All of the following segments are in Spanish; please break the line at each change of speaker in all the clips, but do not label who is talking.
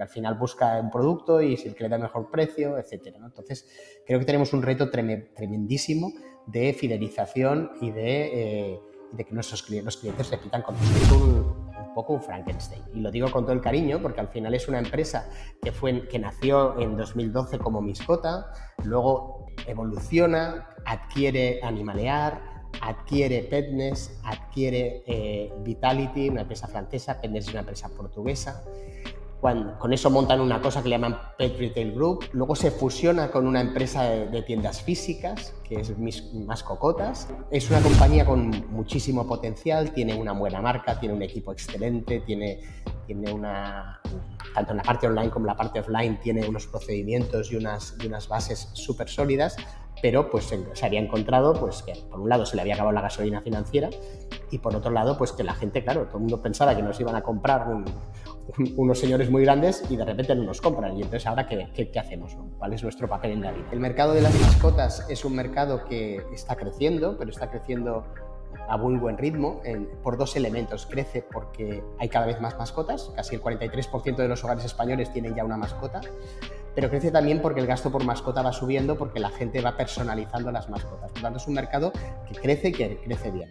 al final busca un producto y si el que le da mejor precio, etcétera. Entonces, creo que tenemos un reto tremendísimo de fidelización y de, eh, que nuestros clientes, los clientes repitan con nosotros poco un Frankenstein. Y lo digo con todo el cariño porque al final es una empresa que, fue, que nació en 2012 como Miscota, luego evoluciona, adquiere Animalear, adquiere Petness, adquiere eh, Vitality, una empresa francesa, Petness es una empresa portuguesa con eso montan una cosa que le llaman Pet Retail Group. Luego se fusiona con una empresa de, tiendas físicas, que es Más Cocotas. Es una compañía con muchísimo potencial, tiene una buena marca, tiene un equipo excelente, tiene, tiene una, tanto en la parte online como en la parte offline, tiene unos procedimientos y unas, y unas bases súper sólidas, pero pues se, había encontrado pues que por un lado se le había acabado la gasolina financiera y por otro lado pues que la gente, claro, todo el mundo pensaba que nos iban a comprar un, unos señores muy grandes y de repente no nos compran. Y entonces, ¿ahora qué, qué, hacemos? ¿Cuál es nuestro papel en la vida? El mercado de las mascotas es un mercado que está creciendo, pero está creciendo a muy buen ritmo por dos elementos. Crece porque hay cada vez más mascotas, casi el 43% de los hogares españoles tienen ya una mascota, pero crece también porque el gasto por mascota va subiendo porque la gente va personalizando las mascotas. Por lo tanto, es un mercado que crece y que crece bien.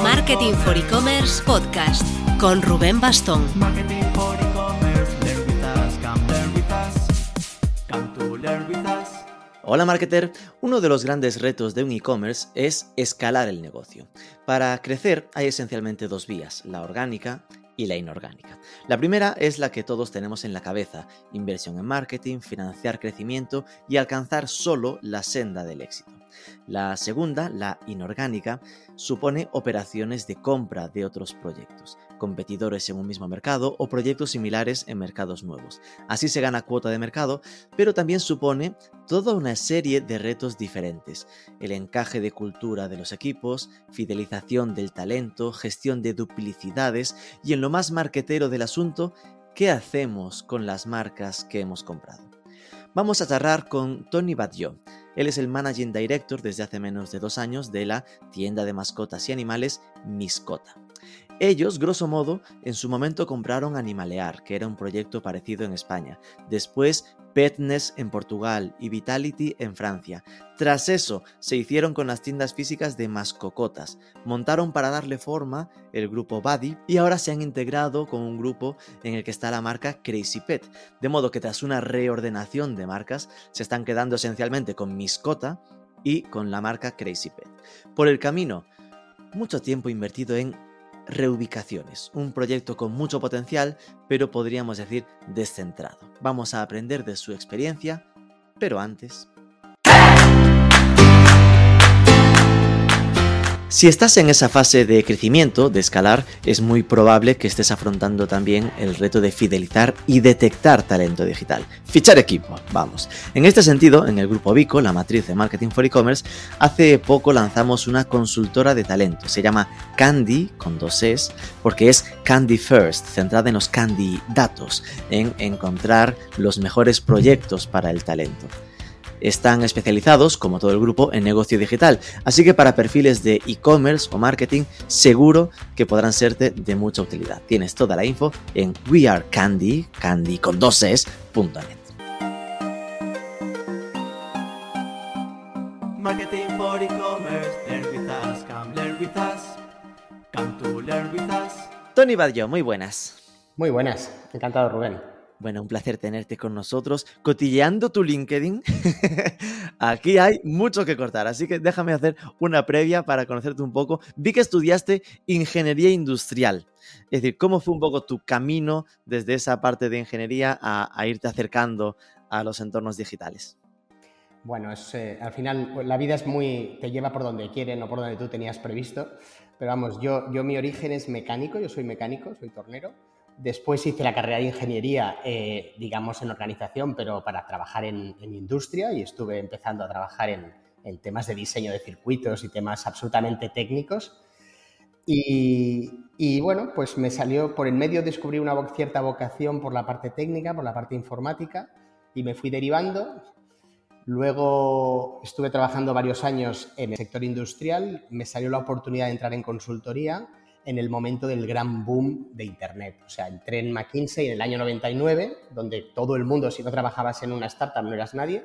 Marketing for E-Commerce Podcast con Rubén Bastón.
Hola marketer, uno de los grandes retos de un e-commerce es escalar el negocio. Para crecer hay esencialmente dos vías, la orgánica y la inorgánica. La primera es la que todos tenemos en la cabeza, inversión en marketing, financiar crecimiento y alcanzar solo la senda del éxito. La segunda, la inorgánica, supone operaciones de compra de otros proyectos, competidores en un mismo mercado o proyectos similares en mercados nuevos. Así se gana cuota de mercado, pero también supone toda una serie de retos diferentes. El encaje de cultura de los equipos, fidelización del talento, gestión de duplicidades y en lo más marquetero del asunto, ¿qué hacemos con las marcas que hemos comprado? Vamos a charlar con Tony Badjo. Él es el Managing Director desde hace menos de dos años de la tienda de mascotas y animales Miscota. Ellos, grosso modo, en su momento compraron Animalear, que era un proyecto parecido en España. Después Petness en Portugal y Vitality en Francia. Tras eso, se hicieron con las tiendas físicas de Mascocotas, montaron para darle forma el grupo Buddy y ahora se han integrado con un grupo en el que está la marca Crazy Pet, de modo que tras una reordenación de marcas se están quedando esencialmente con Miscota y con la marca Crazy Pet. Por el camino, mucho tiempo invertido en Reubicaciones, un proyecto con mucho potencial, pero podríamos decir descentrado. Vamos a aprender de su experiencia, pero antes Si estás en esa fase de crecimiento, de escalar, es muy probable que estés afrontando también el reto de fidelizar y detectar talento digital. Fichar equipo, vamos. En este sentido, en el grupo Vico, la matriz de Marketing for E-Commerce, hace poco lanzamos una consultora de talento. Se llama Candy, con dos Es, porque es Candy First, centrada en los candidatos, en encontrar los mejores proyectos para el talento están especializados, como todo el grupo, en negocio digital. Así que para perfiles de e-commerce o marketing, seguro que podrán serte de mucha utilidad. Tienes toda la info en wearecandy, candy con dos Marketing for e-commerce, Tony Badjo, muy buenas.
Muy buenas, encantado Rubén.
Bueno, un placer tenerte con nosotros, cotilleando tu LinkedIn. Aquí hay mucho que cortar, así que déjame hacer una previa para conocerte un poco. Vi que estudiaste ingeniería industrial. Es decir, ¿cómo fue un poco tu camino desde esa parte de ingeniería a, irte acercando a los entornos digitales?
Bueno, eh, al final la vida es muy, te lleva por donde quiere, no por donde tú tenías previsto. Pero vamos, yo, yo mi origen es mecánico, yo soy mecánico, soy tornero. Después hice la carrera de ingeniería, eh, digamos, en organización, pero para trabajar en, industria y estuve empezando a trabajar en, temas de diseño de circuitos y temas absolutamente técnicos. Y, bueno, pues me salió, por en medio descubrí una cierta vocación por la parte técnica, por la parte informática y me fui derivando. Luego estuve trabajando varios años en el sector industrial, me salió la oportunidad de entrar en consultoría en el momento del gran boom de Internet. O sea, entré en McKinsey en el año 99, donde todo el mundo, si no trabajabas en una startup, no eras nadie.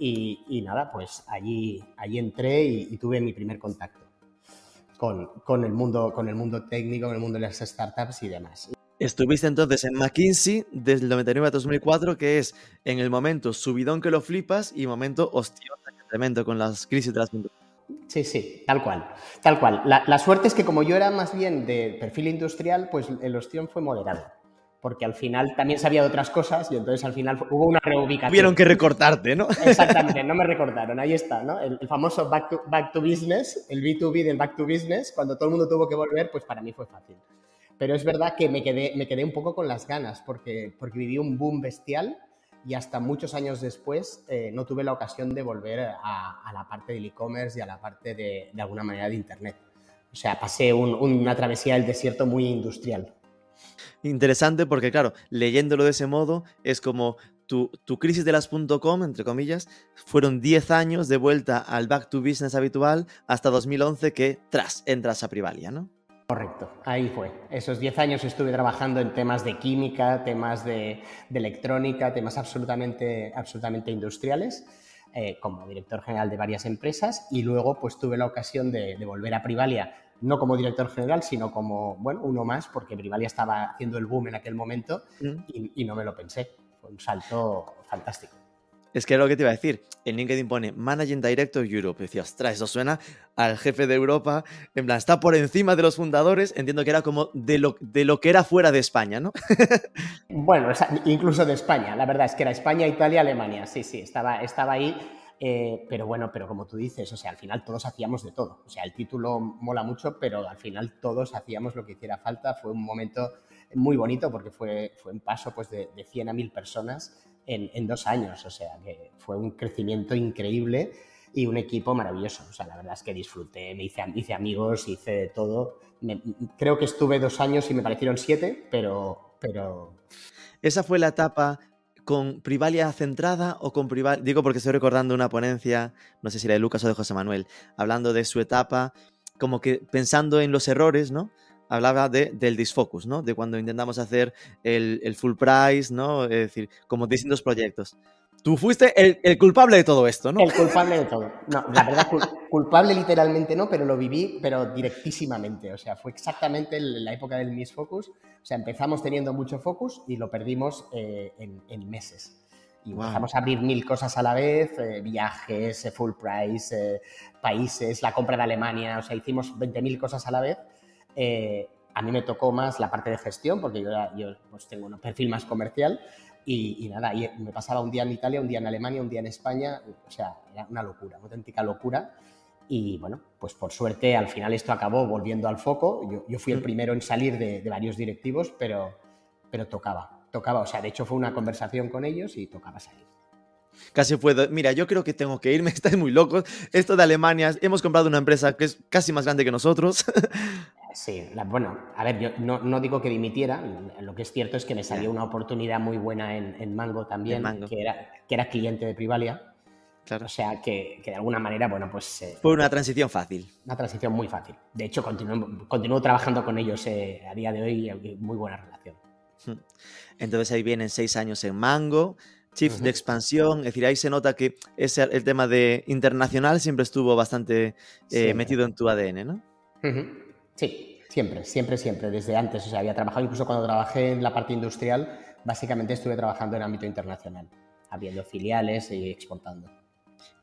Y, nada, pues allí, allí entré y, tuve mi primer contacto con, con, el mundo, con el mundo técnico, con el mundo de las startups y demás.
Estuviste entonces en McKinsey desde el 99 a 2004, que es en el momento subidón que lo flipas y momento hostia tremendo con las crisis de las
Sí, sí, tal cual, tal cual. La, suerte es que como yo era más bien de perfil industrial, pues el ostión fue moderado. Porque al final también sabía de otras cosas y entonces al final hubo una reubicación.
Tuvieron que recortarte, ¿no?
Exactamente, no me recortaron, ahí está, ¿no? El, famoso back to, back to business, el B2B del back to business, cuando todo el mundo tuvo que volver, pues para mí fue fácil. Pero es verdad que me quedé, me quedé un poco con las ganas porque, porque viví un boom bestial y hasta muchos años después eh, no tuve la ocasión de volver a, la parte del e-commerce y a la parte de, de, alguna manera de Internet. O sea, pasé una travesía del desierto muy industrial.
Interesante porque, claro, leyéndolo de ese modo, es como tu, tu crisis de las .com, entre comillas, fueron 10 años de vuelta al back to business habitual hasta 2011 que, tras, entras a Privalia, ¿no?
Correcto, ahí fue. Esos 10 años estuve trabajando en temas de química, temas de, electrónica, temas absolutamente, absolutamente industriales, eh, como director general de varias empresas y luego pues tuve la ocasión de, volver a Privalia, no como director general, sino como, bueno, uno más, porque Privalia estaba haciendo el boom en aquel momento mm. y no me lo pensé. Fue un salto fantástico.
Es que era lo que te iba a decir. En LinkedIn pone Managing Director Europe. Y decía, ostras, eso suena al jefe de Europa. En plan, está por encima de los fundadores. Entiendo que era como de lo, de lo que era fuera de España, ¿no?
bueno, incluso de España. La verdad es que era España, Italia, Alemania. Sí, sí, estaba, estaba ahí. Eh, pero bueno, pero como tú dices, o sea, al final todos hacíamos de todo. O sea, el título mola mucho, pero al final todos hacíamos lo que hiciera falta. Fue un momento muy bonito porque fue, fue un paso pues, de, de 100 a 1000 personas en, dos años. O sea, que fue un crecimiento increíble y un equipo maravilloso. O sea, la verdad es que disfruté, me hice, hice amigos, hice de todo. creo que estuve dos años y me parecieron siete, pero, pero...
Esa fue la etapa con Privalia centrada o con Privalia, digo porque estoy recordando una ponencia, no sé si era de Lucas o de José Manuel, hablando de su etapa, como que pensando en los errores, ¿no? Hablaba de, del disfocus, ¿no? De cuando intentamos hacer el, full price, ¿no? Es decir, como distintos proyectos. Tú fuiste el, culpable de todo esto, ¿no?
El culpable de todo. No, la verdad, culpable literalmente no, pero lo viví, pero directísimamente. O sea, fue exactamente en la época del Miss Focus. O sea, empezamos teniendo mucho focus y lo perdimos eh, en, meses. Y empezamos a abrir mil cosas a la vez, eh, viajes, eh, full price, países, la compra de Alemania. O sea, hicimos 20.000 cosas a la vez eh, a mí me tocó más la parte de gestión, porque yo, yo pues tengo un perfil más comercial. Y, nada, y me pasaba un día en Italia, un día en Alemania, un día en España. O sea, era una locura, una auténtica locura. Y bueno, pues por suerte al final esto acabó volviendo al foco. Yo, yo fui el mm. primero en salir de, de, varios directivos, pero, pero tocaba, tocaba. O sea, de hecho fue una conversación con ellos y tocaba salir.
Casi puedo. Mira, yo creo que tengo que irme. Estáis muy locos. Esto de Alemania, hemos comprado una empresa que es casi más grande que nosotros.
Sí, bueno, a ver, yo no, digo que dimitiera, lo que es cierto es que me salió una oportunidad muy buena en, Mango también, Que, era, que era cliente de Privalia. Claro. O sea, que, de alguna manera, bueno, pues...
Eh, Fue una transición fácil.
Una transición muy fácil. De hecho, continúo, trabajando con ellos eh, a día de hoy, y muy buena relación.
Hmm. Entonces ahí vienen seis años en Mango, Chief de expansión, es decir, ahí se nota que ese, el tema de internacional siempre estuvo bastante eh, metido en tu ADN, ¿no?
Sí, siempre, siempre, siempre, desde antes. O sea, había trabajado, incluso cuando trabajé en la parte industrial, básicamente estuve trabajando en ámbito internacional, abriendo filiales y exportando.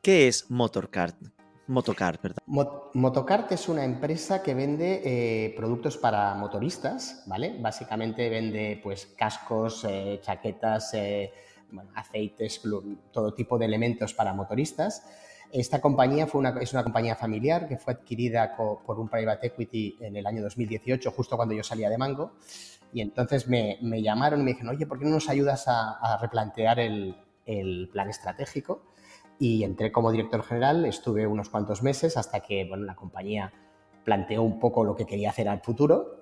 ¿Qué es Motorcart? Motocart, ¿verdad?
Motocart es una empresa que vende eh, productos para motoristas, ¿vale? Básicamente vende pues cascos, eh, chaquetas, eh, aceites, todo tipo de elementos para motoristas esta compañía fue una, es una compañía familiar que fue adquirida por un private equity en el año 2018, justo cuando yo salía de Mango. Y entonces me, llamaron y me dijeron, oye, ¿por qué no nos ayudas a, replantear el, plan estratégico? Y entré como director general, estuve unos cuantos meses hasta que bueno, la compañía planteó un poco lo que quería hacer al futuro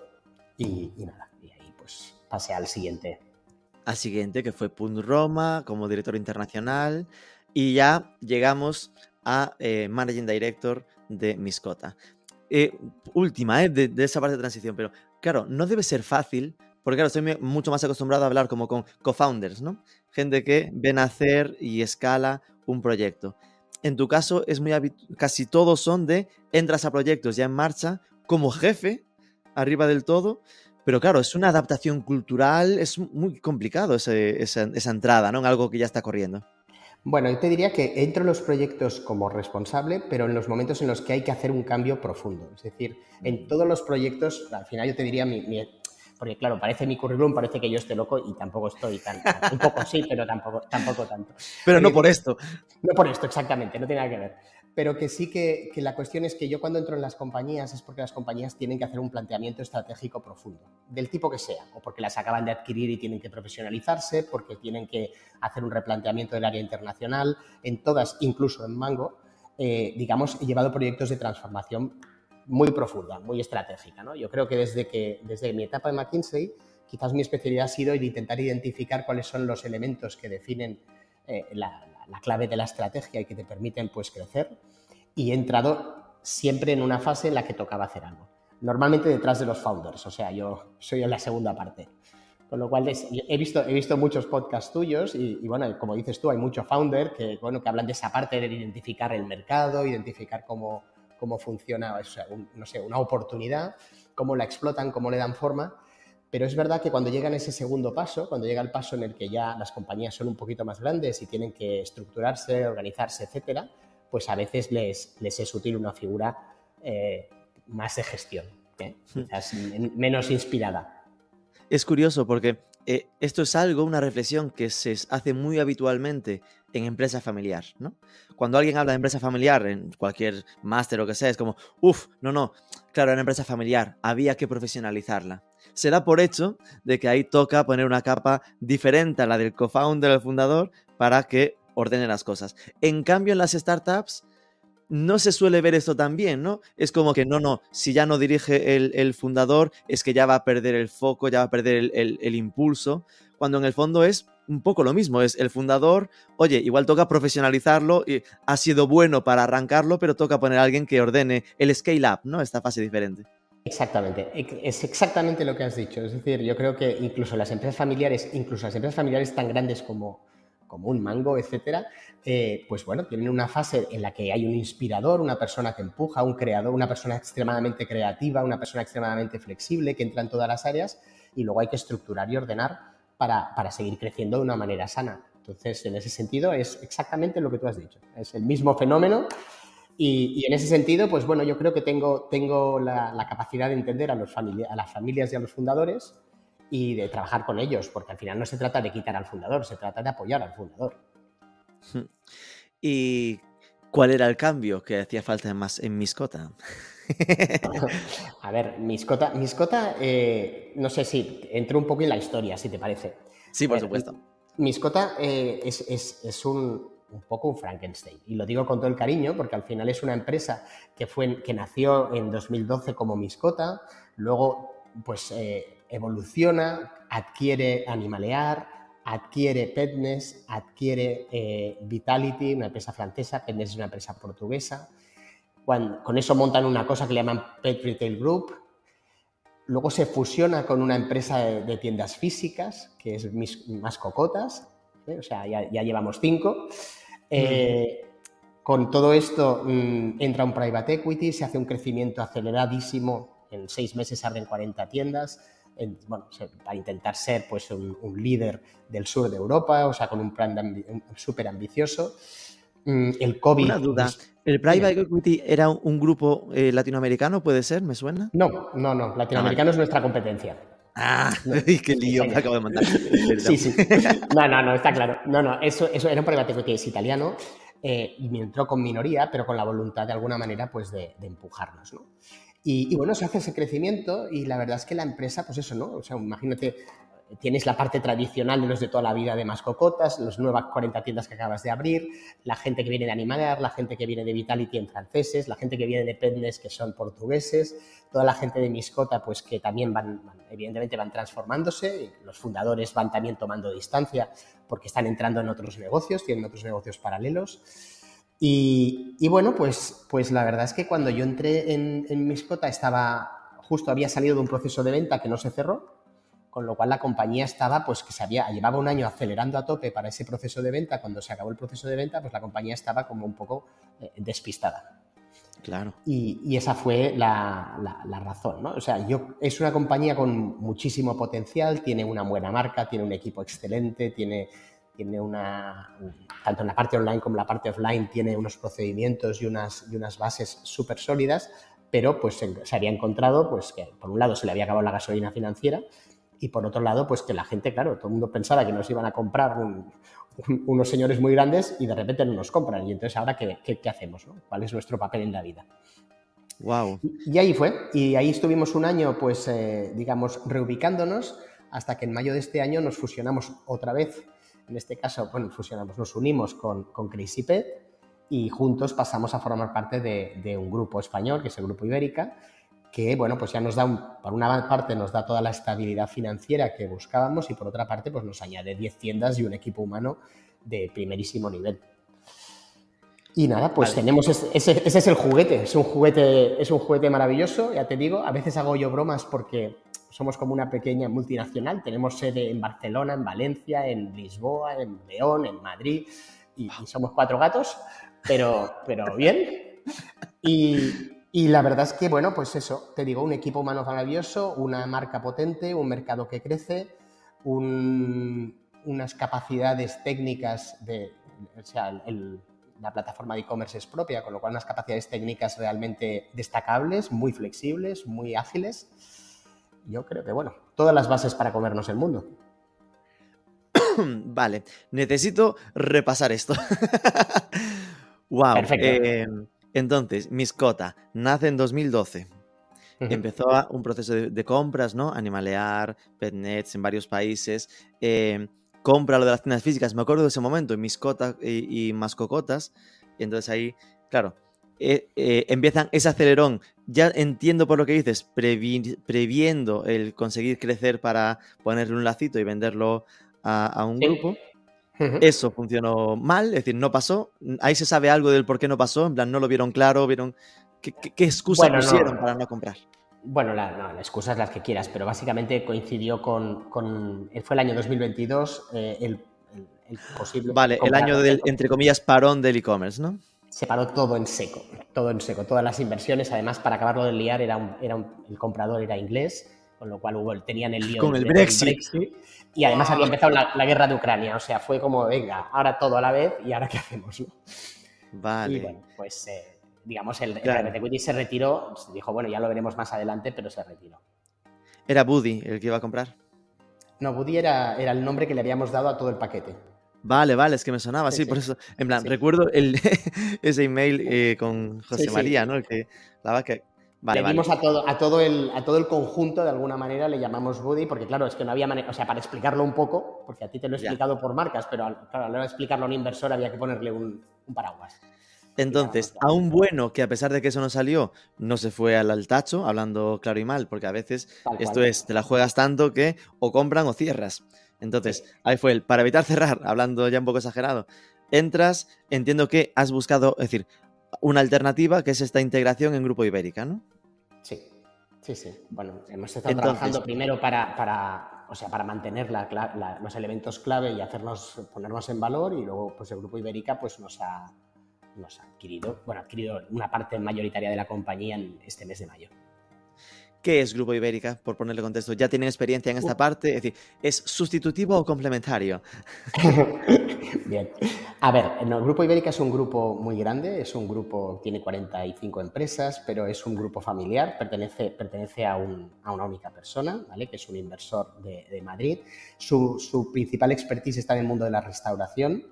y, nada, y ahí pues pasé al siguiente.
Al siguiente, que fue Punt Roma como director internacional. Y ya llegamos a eh, Managing Director de Miscota. eh, última, ¿eh? de, de esa parte de transición, pero claro, no debe ser fácil porque claro, estoy mucho más acostumbrado a hablar como con co-founders, ¿no? Gente que ven a hacer y escala un proyecto. En tu caso, es muy casi todos son de entras a proyectos ya en marcha como jefe, arriba del todo, pero claro, es una adaptación cultural, es muy complicado esa, esa, entrada, ¿no? En algo que ya está corriendo.
Bueno, yo te diría que entro en los proyectos como responsable, pero en los momentos en los que hay que hacer un cambio profundo. Es decir, en mm. todos los proyectos, al final yo te diría, mi, porque claro, parece mi currículum, parece que yo esté loco y tampoco estoy tan, un poco sí, pero tampoco, tampoco tanto.
Pero no por esto.
No por esto, exactamente, no tiene nada que ver. Pero que sí que, que, la cuestión es que yo cuando entro en las compañías es porque las compañías tienen que hacer un planteamiento estratégico profundo, del tipo que sea, o porque las acaban de adquirir y tienen que profesionalizarse, porque tienen que hacer un replanteamiento del área internacional, en todas, incluso en Mango, eh, digamos, he llevado proyectos de transformación muy profunda, muy estratégica. ¿no? Yo creo que desde, que desde mi etapa de McKinsey, quizás mi especialidad ha sido intentar identificar cuáles son los elementos que definen eh, la, clave de la estrategia y que te permiten pues, crecer. Y he entrado siempre en una fase en la que tocaba hacer algo. Normalmente detrás de los founders, o sea, yo soy en la segunda parte. Con lo cual he visto, he visto muchos podcasts tuyos y, bueno, como dices tú, hay muchos founder que, bueno, que hablan de esa parte de identificar el mercado, identificar cómo, cómo funciona, no sé, una oportunidad, cómo la explotan, cómo le dan forma. Pero es verdad que cuando llegan ese segundo paso, cuando llega el paso en el que ya las compañías son un poquito más grandes y tienen que estructurarse, organizarse, etcétera, pues a veces les, les es útil una figura eh, más de gestión, ¿eh? hmm. quizás menos inspirada.
Es curioso porque eh, esto es algo, una reflexión que se hace muy habitualmente en empresa familiar, ¿no? Cuando alguien habla de empresa familiar en cualquier máster o que sea, es como, uff, no, no, claro, en empresa familiar había que profesionalizarla. Se da por hecho de que ahí toca poner una capa diferente a la del co-founder, el fundador, para que ordene las cosas. En cambio, en las startups no se suele ver esto también, ¿no? Es como que no, no, si ya no dirige el, fundador, es que ya va a perder el foco, ya va a perder el impulso, cuando en el fondo es un poco lo mismo, es el fundador, oye, igual toca profesionalizarlo y ha sido bueno para arrancarlo, pero toca poner a alguien que ordene el scale up, ¿no? Esta fase diferente.
Exactamente, es exactamente lo que has dicho. Es decir, yo creo que incluso las empresas familiares, incluso las empresas familiares tan grandes como, como un mango, etcétera, eh, pues bueno, tienen una fase en la que hay un inspirador, una persona que empuja, un creador, una persona extremadamente creativa, una persona extremadamente flexible que entra en todas las áreas y luego hay que estructurar y ordenar para, seguir creciendo de una manera sana. Entonces, en ese sentido, es exactamente lo que tú has dicho. Es el mismo fenómeno y, en ese sentido, pues bueno, yo creo que tengo, tengo la, capacidad de entender a, los a las familias y a los fundadores y de trabajar con ellos, porque al final no se trata de quitar al fundador, se trata de apoyar al fundador.
¿Y cuál era el cambio que hacía falta más en Miscota?
A ver, Miscota, Miscota eh, no sé si entro un poco en la historia, si te parece.
Sí, por supuesto.
Miscota eh, es, un, poco un Frankenstein. Y lo digo con todo el cariño porque al final es una empresa que, fue, que nació en 2012 como Miscota, luego pues eh, evoluciona, adquiere Animalear, adquiere Petness, adquiere Vitality, una empresa francesa, Petness es una empresa portuguesa con eso montan una cosa que le llaman Pet Retail Group. Luego se fusiona con una empresa de, tiendas físicas, que es Más Cocotas. ¿Eh? O sea, ya, llevamos cinco. Eh, con todo esto mm, entra un private equity, se hace un crecimiento aceleradísimo. En seis meses abren 40 tiendas. bueno, para intentar ser pues, un, líder del sur de Europa, o sea, con un plan súper ambicioso. Mm, el COVID.
Una duda. ¿El Private Equity era un grupo eh, latinoamericano, puede ser? ¿Me suena?
No, no, no. Latinoamericano es nuestra competencia.
Ah, qué lío, me acabo de mandar.
sí, sí. No, no, no, está claro. No, no, eso, eso era un private equity es italiano eh, y me entró con minoría, pero con la voluntad de alguna manera pues de, empujarnos, ¿no? Y, y, bueno, se hace ese crecimiento y la verdad es que la empresa, pues eso, ¿no? O sea, imagínate tienes la parte tradicional de los de toda la vida de mascocotas, las nuevas 40 tiendas que acabas de abrir, la gente que viene de Animalear, la gente que viene de Vitality en franceses, la gente que viene de Petnes que son portugueses, toda la gente de Miscota pues que también van, evidentemente van transformándose, los fundadores van también tomando distancia porque están entrando en otros negocios, tienen otros negocios paralelos. Y, bueno, pues, pues la verdad es que cuando yo entré en, en Miscota estaba, justo había salido de un proceso de venta que no se cerró, con lo cual la compañía estaba, pues que se había, llevaba un año acelerando a tope para ese proceso de venta, cuando se acabó el proceso de venta, pues la compañía estaba como un poco eh, despistada.
Claro.
Y, esa fue la, razón, ¿no? O sea, yo, es una compañía con muchísimo potencial, tiene una buena marca, tiene un equipo excelente, tiene, tiene una, tanto en la parte online como en la parte offline, tiene unos procedimientos y unas, y unas bases súper sólidas, pero pues se, había encontrado, pues que por un lado se le había acabado la gasolina financiera y por otro lado, pues que la gente, claro, todo el mundo pensaba que nos iban a comprar unos señores muy grandes y de repente no nos compran. Y entonces, ¿ahora qué, qué, hacemos? ¿Cuál es nuestro papel en la vida?
Wow.
Y, ahí fue. Y ahí estuvimos un año, pues, eh, digamos, reubicándonos hasta que en mayo de este año nos fusionamos otra vez. En este caso, bueno, fusionamos, nos unimos con, con Crazy y juntos pasamos a formar parte de, de, un grupo español, que es el Grupo Ibérica, que, bueno, pues ya nos da, por una parte nos da toda la estabilidad financiera que buscábamos y por otra parte, pues nos añade 10 tiendas y un equipo humano de primerísimo nivel. Y nada, pues tenemos ese, ese, es el juguete, es un juguete, es un juguete maravilloso, ya te digo, a veces hago yo bromas porque somos como una pequeña multinacional, tenemos sede en Barcelona, en Valencia, en Lisboa, en León, en Madrid, y, y somos cuatro gatos, pero, pero bien. Y, y la verdad es que, bueno, pues eso, te digo, un equipo humano maravilloso, una marca potente, un mercado que crece, unas capacidades técnicas de, o sea, la plataforma de e-commerce es propia, con lo cual unas capacidades técnicas realmente destacables, muy flexibles, muy ágiles. Yo creo que, bueno, todas las bases para comernos el mundo.
Vale, necesito repasar esto. wow. Perfecto. Eh, entonces, Miscota nace en 2012. Empezó un proceso de, compras, ¿no? Animalear, Petnets en varios países. Eh, compra lo de las tiendas físicas. Me acuerdo de ese momento, Miscota y, y Mascocotas. Y entonces ahí, claro, eh, eh, empiezan ese acelerón. Ya entiendo por lo que dices, previendo el conseguir crecer para ponerle un lacito y venderlo a, un grupo. Eso funcionó mal, es decir, no pasó. Ahí se sabe algo del por qué no pasó, en plan, no lo vieron claro, vieron. ¿Qué, qué, excusa pusieron para no comprar?
Bueno, la, no, excusas las que quieras, pero básicamente coincidió con. con fue el año 2022, eh, el, posible.
Vale, el año del, entre comillas, parón del e-commerce, ¿no?
Se paró todo en seco, todo en seco, todas las inversiones. Además, para acabarlo de liar, era, era el comprador era inglés con lo cual hubo, tenían el lío
con el Brexit.
Y además había empezado la, guerra de Ucrania, o sea, fue como, venga, ahora todo a la vez y ahora qué hacemos,
Vale.
Y bueno, pues eh, digamos, el, claro. se retiró, dijo, bueno, ya lo veremos más adelante, pero se retiró.
¿Era Buddy el que iba a comprar?
No, Buddy era, era el nombre que le habíamos dado a todo el paquete.
Vale, vale, es que me sonaba, sí, por eso. En plan, recuerdo el, ese email eh, con José María, ¿no? que, la que
le dimos a todo, a, todo el, a todo el conjunto, de alguna manera, le llamamos Buddy, porque claro, es que no había manera, o sea, para explicarlo un poco, porque a ti te lo he explicado por marcas, pero claro, a la hora de explicarlo a un inversor había que ponerle un, paraguas.
Entonces, a un bueno que a pesar de que eso no salió, no se fue al, tacho, hablando claro y mal, porque a veces esto es, te la juegas tanto que o compran o cierras. Entonces, ahí fue el, para evitar cerrar, hablando ya un poco exagerado, entras, entiendo que has buscado, es decir, una alternativa que es esta integración en Grupo Ibérica, ¿no?
Sí, sí, sí. Bueno, hemos estado trabajando primero para, para, o sea, para mantener los elementos clave y hacernos, ponernos en valor y luego pues el Grupo Ibérica pues nos ha, nos ha adquirido, bueno, ha adquirido una parte mayoritaria de la compañía en este mes de mayo.
¿Qué es Grupo Ibérica? Por ponerle contexto, ¿ya tienen experiencia en esta parte? Es decir, ¿es sustitutivo o complementario?
Bien. A ver, el Grupo Ibérica es un grupo muy grande, es un grupo, tiene 45 empresas, pero es un grupo familiar, pertenece, pertenece a, una única persona, ¿vale? que es un inversor de, Madrid. Su, principal expertise está en el mundo de la restauración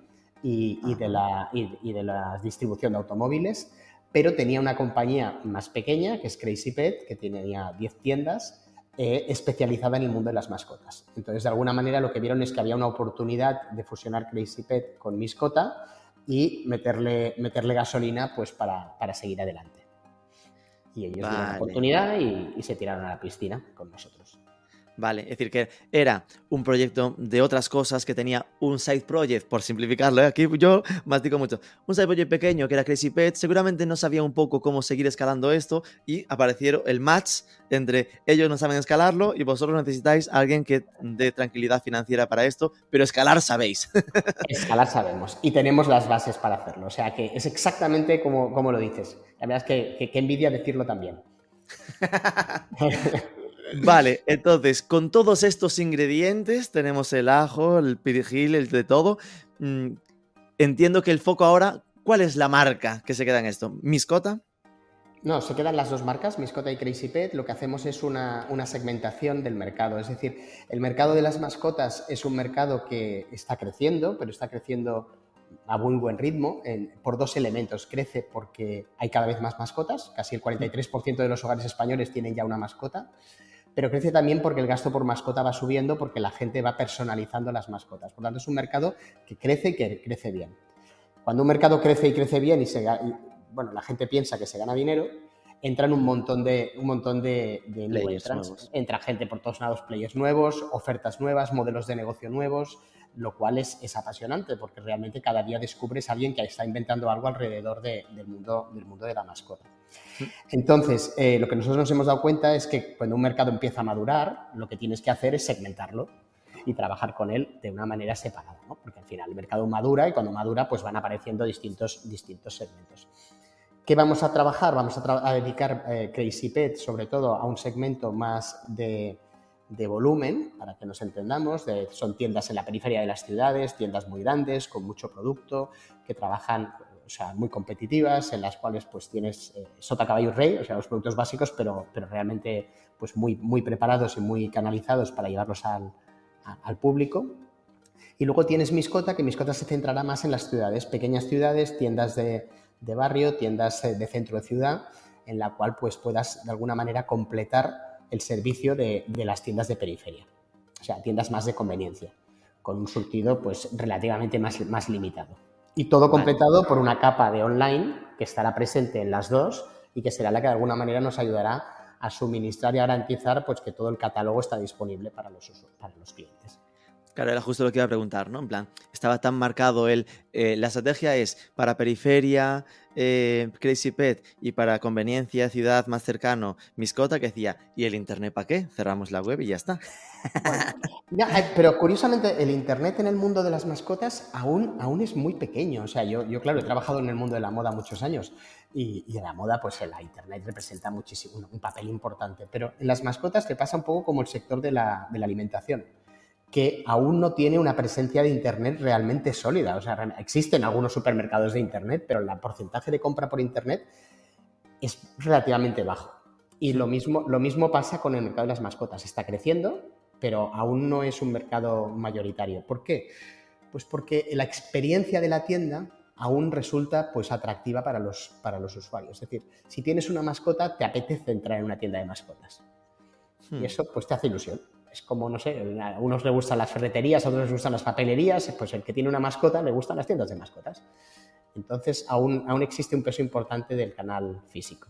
y, de, la, y de la distribución de automóviles pero tenía una compañía más pequeña, que es Crazy Pet, que tenía 10 tiendas, eh, especializada en el mundo de las mascotas. Entonces, de alguna manera, lo que vieron es que había una oportunidad de fusionar Crazy Pet con Miscota y meterle, meterle gasolina pues, para, seguir adelante. Y ellos vieron la oportunidad y, se tiraron a la piscina con nosotros.
Vale, es decir, que era un proyecto de otras cosas que tenía un side project, por simplificarlo, ¿eh? aquí yo mastico mucho, un side project pequeño que era Crazy Pet, seguramente no sabía un poco cómo seguir escalando esto y aparecieron el match entre ellos no saben escalarlo y vosotros necesitáis a alguien que dé tranquilidad financiera para esto, pero escalar sabéis.
Escalar sabemos y tenemos las bases para hacerlo, o sea que es exactamente como, como lo dices. La verdad es que, que, que envidia decirlo también.
Vale, entonces, con todos estos ingredientes, tenemos el ajo, el perejil, el de todo. Mm, entiendo que el foco ahora, ¿cuál es la marca que se queda en esto? ¿Miscota?
No, se quedan las dos marcas, Miscota y Crazy Pet. Lo que hacemos es una, segmentación del mercado. Es decir, el mercado de las mascotas es un mercado que está creciendo, pero está creciendo a muy buen ritmo por dos elementos. Crece porque hay cada vez más mascotas, casi el 43% de los hogares españoles tienen ya una mascota pero crece también porque el gasto por mascota va subiendo porque la gente va personalizando las mascotas. Por lo tanto, es un mercado que crece y que crece bien. Cuando un mercado crece y crece bien y, se, bueno, la gente piensa que se gana dinero, entran un montón de, un montón de, Entra gente por todos lados, players nuevos, ofertas nuevas, modelos de negocio nuevos, lo cual es, es, apasionante porque realmente cada día descubres a alguien que está inventando algo alrededor del, mundo, del mundo de la mascota. Entonces, eh, lo que nosotros nos hemos dado cuenta es que cuando un mercado empieza a madurar, lo que tienes que hacer es segmentarlo y trabajar con él de una manera separada, ¿no? porque al final el mercado madura y cuando madura pues van apareciendo distintos, distintos segmentos. ¿Qué vamos a trabajar? Vamos a, dedicar eh, Crazy Pet sobre todo a un segmento más de, de volumen, para que nos entendamos. son tiendas en la periferia de las ciudades, tiendas muy grandes, con mucho producto, que trabajan sea, muy competitivas, en las cuales pues tienes eh, sota, caballo y rey, o sea, los productos básicos, pero, pero realmente pues muy, muy preparados y muy canalizados para llevarlos al, al público. Y luego tienes Miscota, que Miscota se centrará más en las ciudades, pequeñas ciudades, tiendas de, de barrio, tiendas de centro de ciudad, en la cual pues puedas de alguna manera completar el servicio de, de las tiendas de periferia, o sea, tiendas más de conveniencia, con un surtido pues relativamente más, más limitado. Y todo completado por una capa de online que estará presente en las dos y que será la que de alguna manera nos ayudará a suministrar y a garantizar pues, que todo el catálogo está disponible para los, para los clientes.
Claro, era justo lo que iba a preguntar, ¿no? En plan, estaba tan marcado el... Eh, la estrategia es para periferia, eh, Crazy Pet y para conveniencia, ciudad más cercano, Miscota, que decía, ¿y el Internet para qué? Cerramos la web y ya está.
pero curiosamente, el Internet en el mundo de las mascotas aún, aún es muy pequeño. O sea, yo, yo, claro, he trabajado en el mundo de la moda muchos años y, y en la moda, pues la Internet representa muchísimo, un, papel importante. Pero en las mascotas te pasa un poco como el sector de la, de la alimentación que aún no tiene una presencia de Internet realmente sólida. O sea, existen algunos supermercados de Internet, pero el porcentaje de compra por Internet es relativamente bajo. Y lo mismo, lo mismo pasa con el mercado de las mascotas. Está creciendo, pero aún no es un mercado mayoritario. ¿Por qué? Pues porque la experiencia de la tienda aún resulta pues, atractiva para los, para los usuarios. Es decir, si tienes una mascota, te apetece entrar en una tienda de mascotas. Y hmm. eso pues, te hace ilusión es como, no sé, a unos le gustan las ferreterías, a otros les gustan las papelerías, pues el que tiene una mascota le gustan las tiendas de mascotas. Entonces, aún, aún existe un peso importante del canal físico.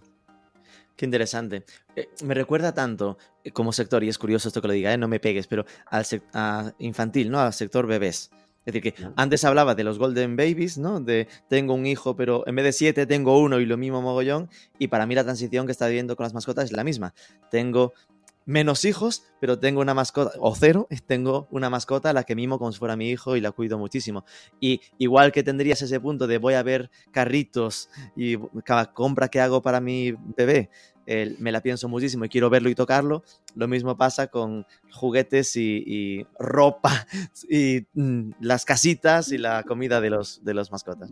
Qué interesante. Eh, me recuerda tanto eh, como sector, y es curioso esto que lo diga, eh, no me pegues, pero al a infantil, ¿no? Al sector bebés. Es decir, que antes hablaba de los Golden Babies, ¿no? De tengo un hijo, pero en vez de siete tengo uno y lo mismo mogollón. Y para mí la transición que está viviendo con las mascotas es la misma. Tengo menos hijos, pero tengo una mascota, o cero, tengo una mascota a la que mimo como si fuera mi hijo y la cuido muchísimo. Y igual que tendrías ese punto de voy a ver carritos y cada compra que hago para mi bebé, me la pienso muchísimo y quiero verlo y tocarlo, lo mismo pasa con juguetes y, ropa y mm, las casitas y la comida de los, de los mascotas.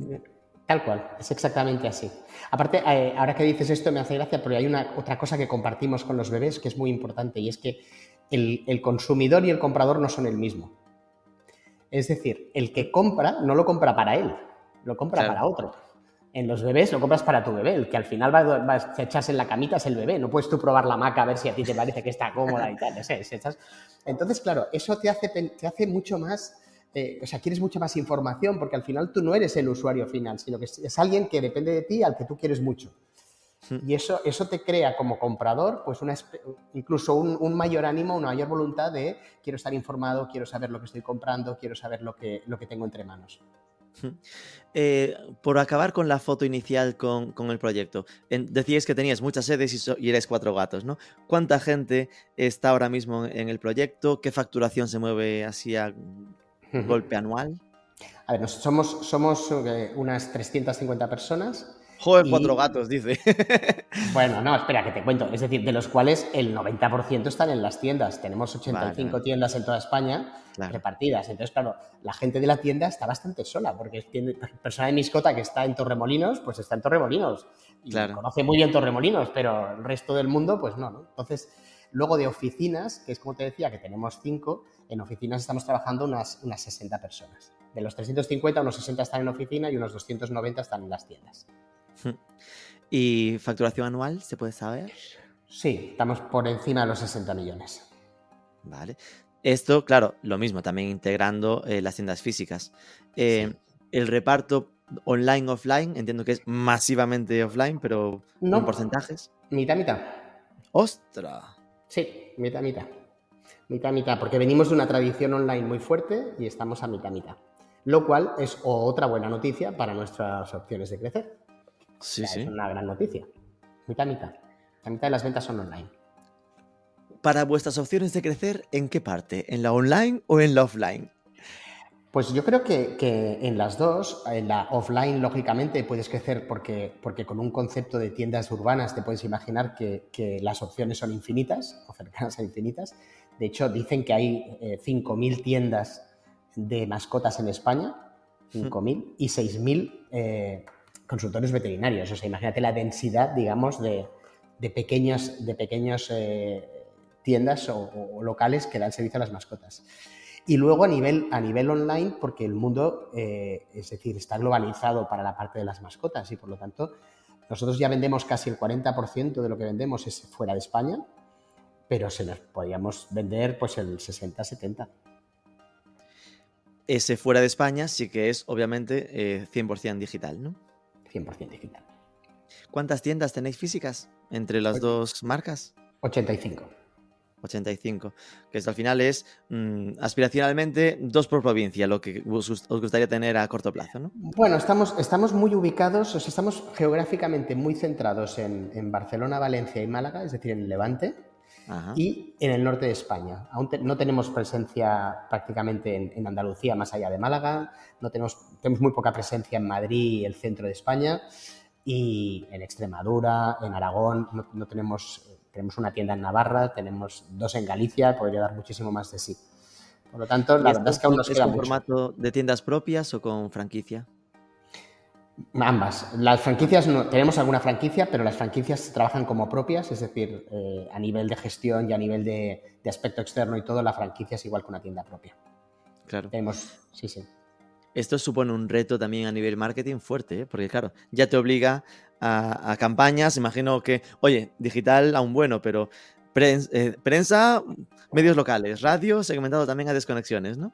Tal cual, es exactamente así. Aparte, eh, ahora que dices esto me hace gracia porque hay una otra cosa que compartimos con los bebés que es muy importante y es que el, consumidor y el comprador no son el mismo. Es decir, el que compra no lo compra para él, lo compra para otro. En los bebés lo compras para tu bebé, el que al final va, a echarse en la camita es el bebé. No puedes tú probar la maca a ver si a ti te parece que está cómoda y tal. Entonces, claro, eso te hace, te hace mucho más eh, o sea, quieres mucha más información porque al final tú no eres el usuario final, sino que es alguien que depende de ti al que tú quieres mucho. Y eso, eso te crea como comprador, pues una, incluso un, mayor ánimo, una mayor voluntad de quiero estar informado, quiero saber lo que estoy comprando, quiero saber lo que, lo que tengo entre manos.
Eh, por acabar con la foto inicial con, el proyecto, decías que tenías muchas sedes y, eres cuatro gatos, ¿no? ¿Cuánta gente está ahora mismo en el proyecto? ¿Qué facturación se mueve así a golpe anual?
A ver, somos, somos eh, unas 350 personas
Joder, cuatro gatos, dice.
bueno, no, espera, que te cuento. Es decir, de los cuales el 90% están en las tiendas. Tenemos 85 tiendas en toda España repartidas. Entonces, claro, la gente de la tienda está bastante sola, porque tiene persona de miscota que está en Torremolinos, pues está en Torremolinos. Y conoce muy bien Torremolinos, pero el resto del mundo, pues no, ¿no? Entonces, luego de oficinas, que es como te decía, que tenemos cinco, en oficinas estamos trabajando unas, unas 60 personas. De los 350, unos 60 están en oficina y unos 290 están en las tiendas.
¿Y facturación anual, se puede saber?
Sí, estamos por encima de los 60 millones.
Vale. Esto, claro, lo mismo, también integrando eh, las tiendas físicas. Eh, el reparto online, offline, entiendo que es masivamente offline, pero no. en porcentajes.
Mitad, mitad.
¡Ostras!
Sí, mitad, mitad. Mitad, mitad, porque venimos de una tradición online muy fuerte y estamos a mitad, mitad. Lo cual es otra buena noticia para nuestras opciones de crecer.
Sí, sí.
Es una gran noticia. Mitad, mitad. La mitad de las ventas son online.
Para vuestras opciones de crecer, ¿en qué parte? ¿En la online o en la offline?
Pues yo creo que, en las dos, en la offline, lógicamente, puedes crecer porque, porque con un concepto de tiendas urbanas te puedes imaginar que, las opciones son infinitas o cercanas a infinitas. De hecho, dicen que hay 5.000 eh, tiendas de mascotas en España, 5.000, y 6.000 eh, consultorios veterinarios. O sea, imagínate la densidad, digamos, de, de pequeños, de pequeños eh, tiendas o, locales que dan servicio a las mascotas. Y luego a nivel, a nivel online, porque el mundo, eh, es decir, está globalizado para la parte de las mascotas y por lo tanto nosotros ya vendemos casi el 40% de lo que vendemos es fuera de España, pero se nos podríamos vender pues el 60-70.
Ese fuera de España sí que es obviamente 100% eh, digital, ¿no?
100% digital.
¿Cuántas tiendas tenéis físicas entre las dos marcas?
85.
85, que esto al final es mm, aspiracionalmente dos por provincia, lo que os, gustaría tener a corto plazo, ¿no?
Bueno, estamos, estamos muy ubicados, o sea, estamos geográficamente muy centrados en, Barcelona, Valencia y Málaga, es decir, en el Levante, y en el norte de España. Aún no tenemos presencia prácticamente en, Andalucía, más allá de Málaga, no tenemos, tenemos muy poca presencia en Madrid y el centro de España, y en Extremadura, en Aragón, no, tenemos, tenemos una tienda en Navarra, tenemos dos en Galicia, podría dar muchísimo más de sí. Por lo tanto, la verdad es que aún nos queda
con formato de tiendas propias o con franquicia?
Ambas. Las franquicias, no, tenemos alguna franquicia, pero las franquicias trabajan como propias, es decir, eh, a nivel de gestión y a nivel de, aspecto externo y todo, la franquicia es igual que una tienda propia.
Claro.
Tenemos, sí, sí.
Esto supone un reto también a nivel marketing fuerte, ¿eh? porque claro, ya te obliga a, campañas, imagino que, oye, digital aún bueno, pero eh, prensa, medios locales, radio segmentado también a desconexiones, ¿no?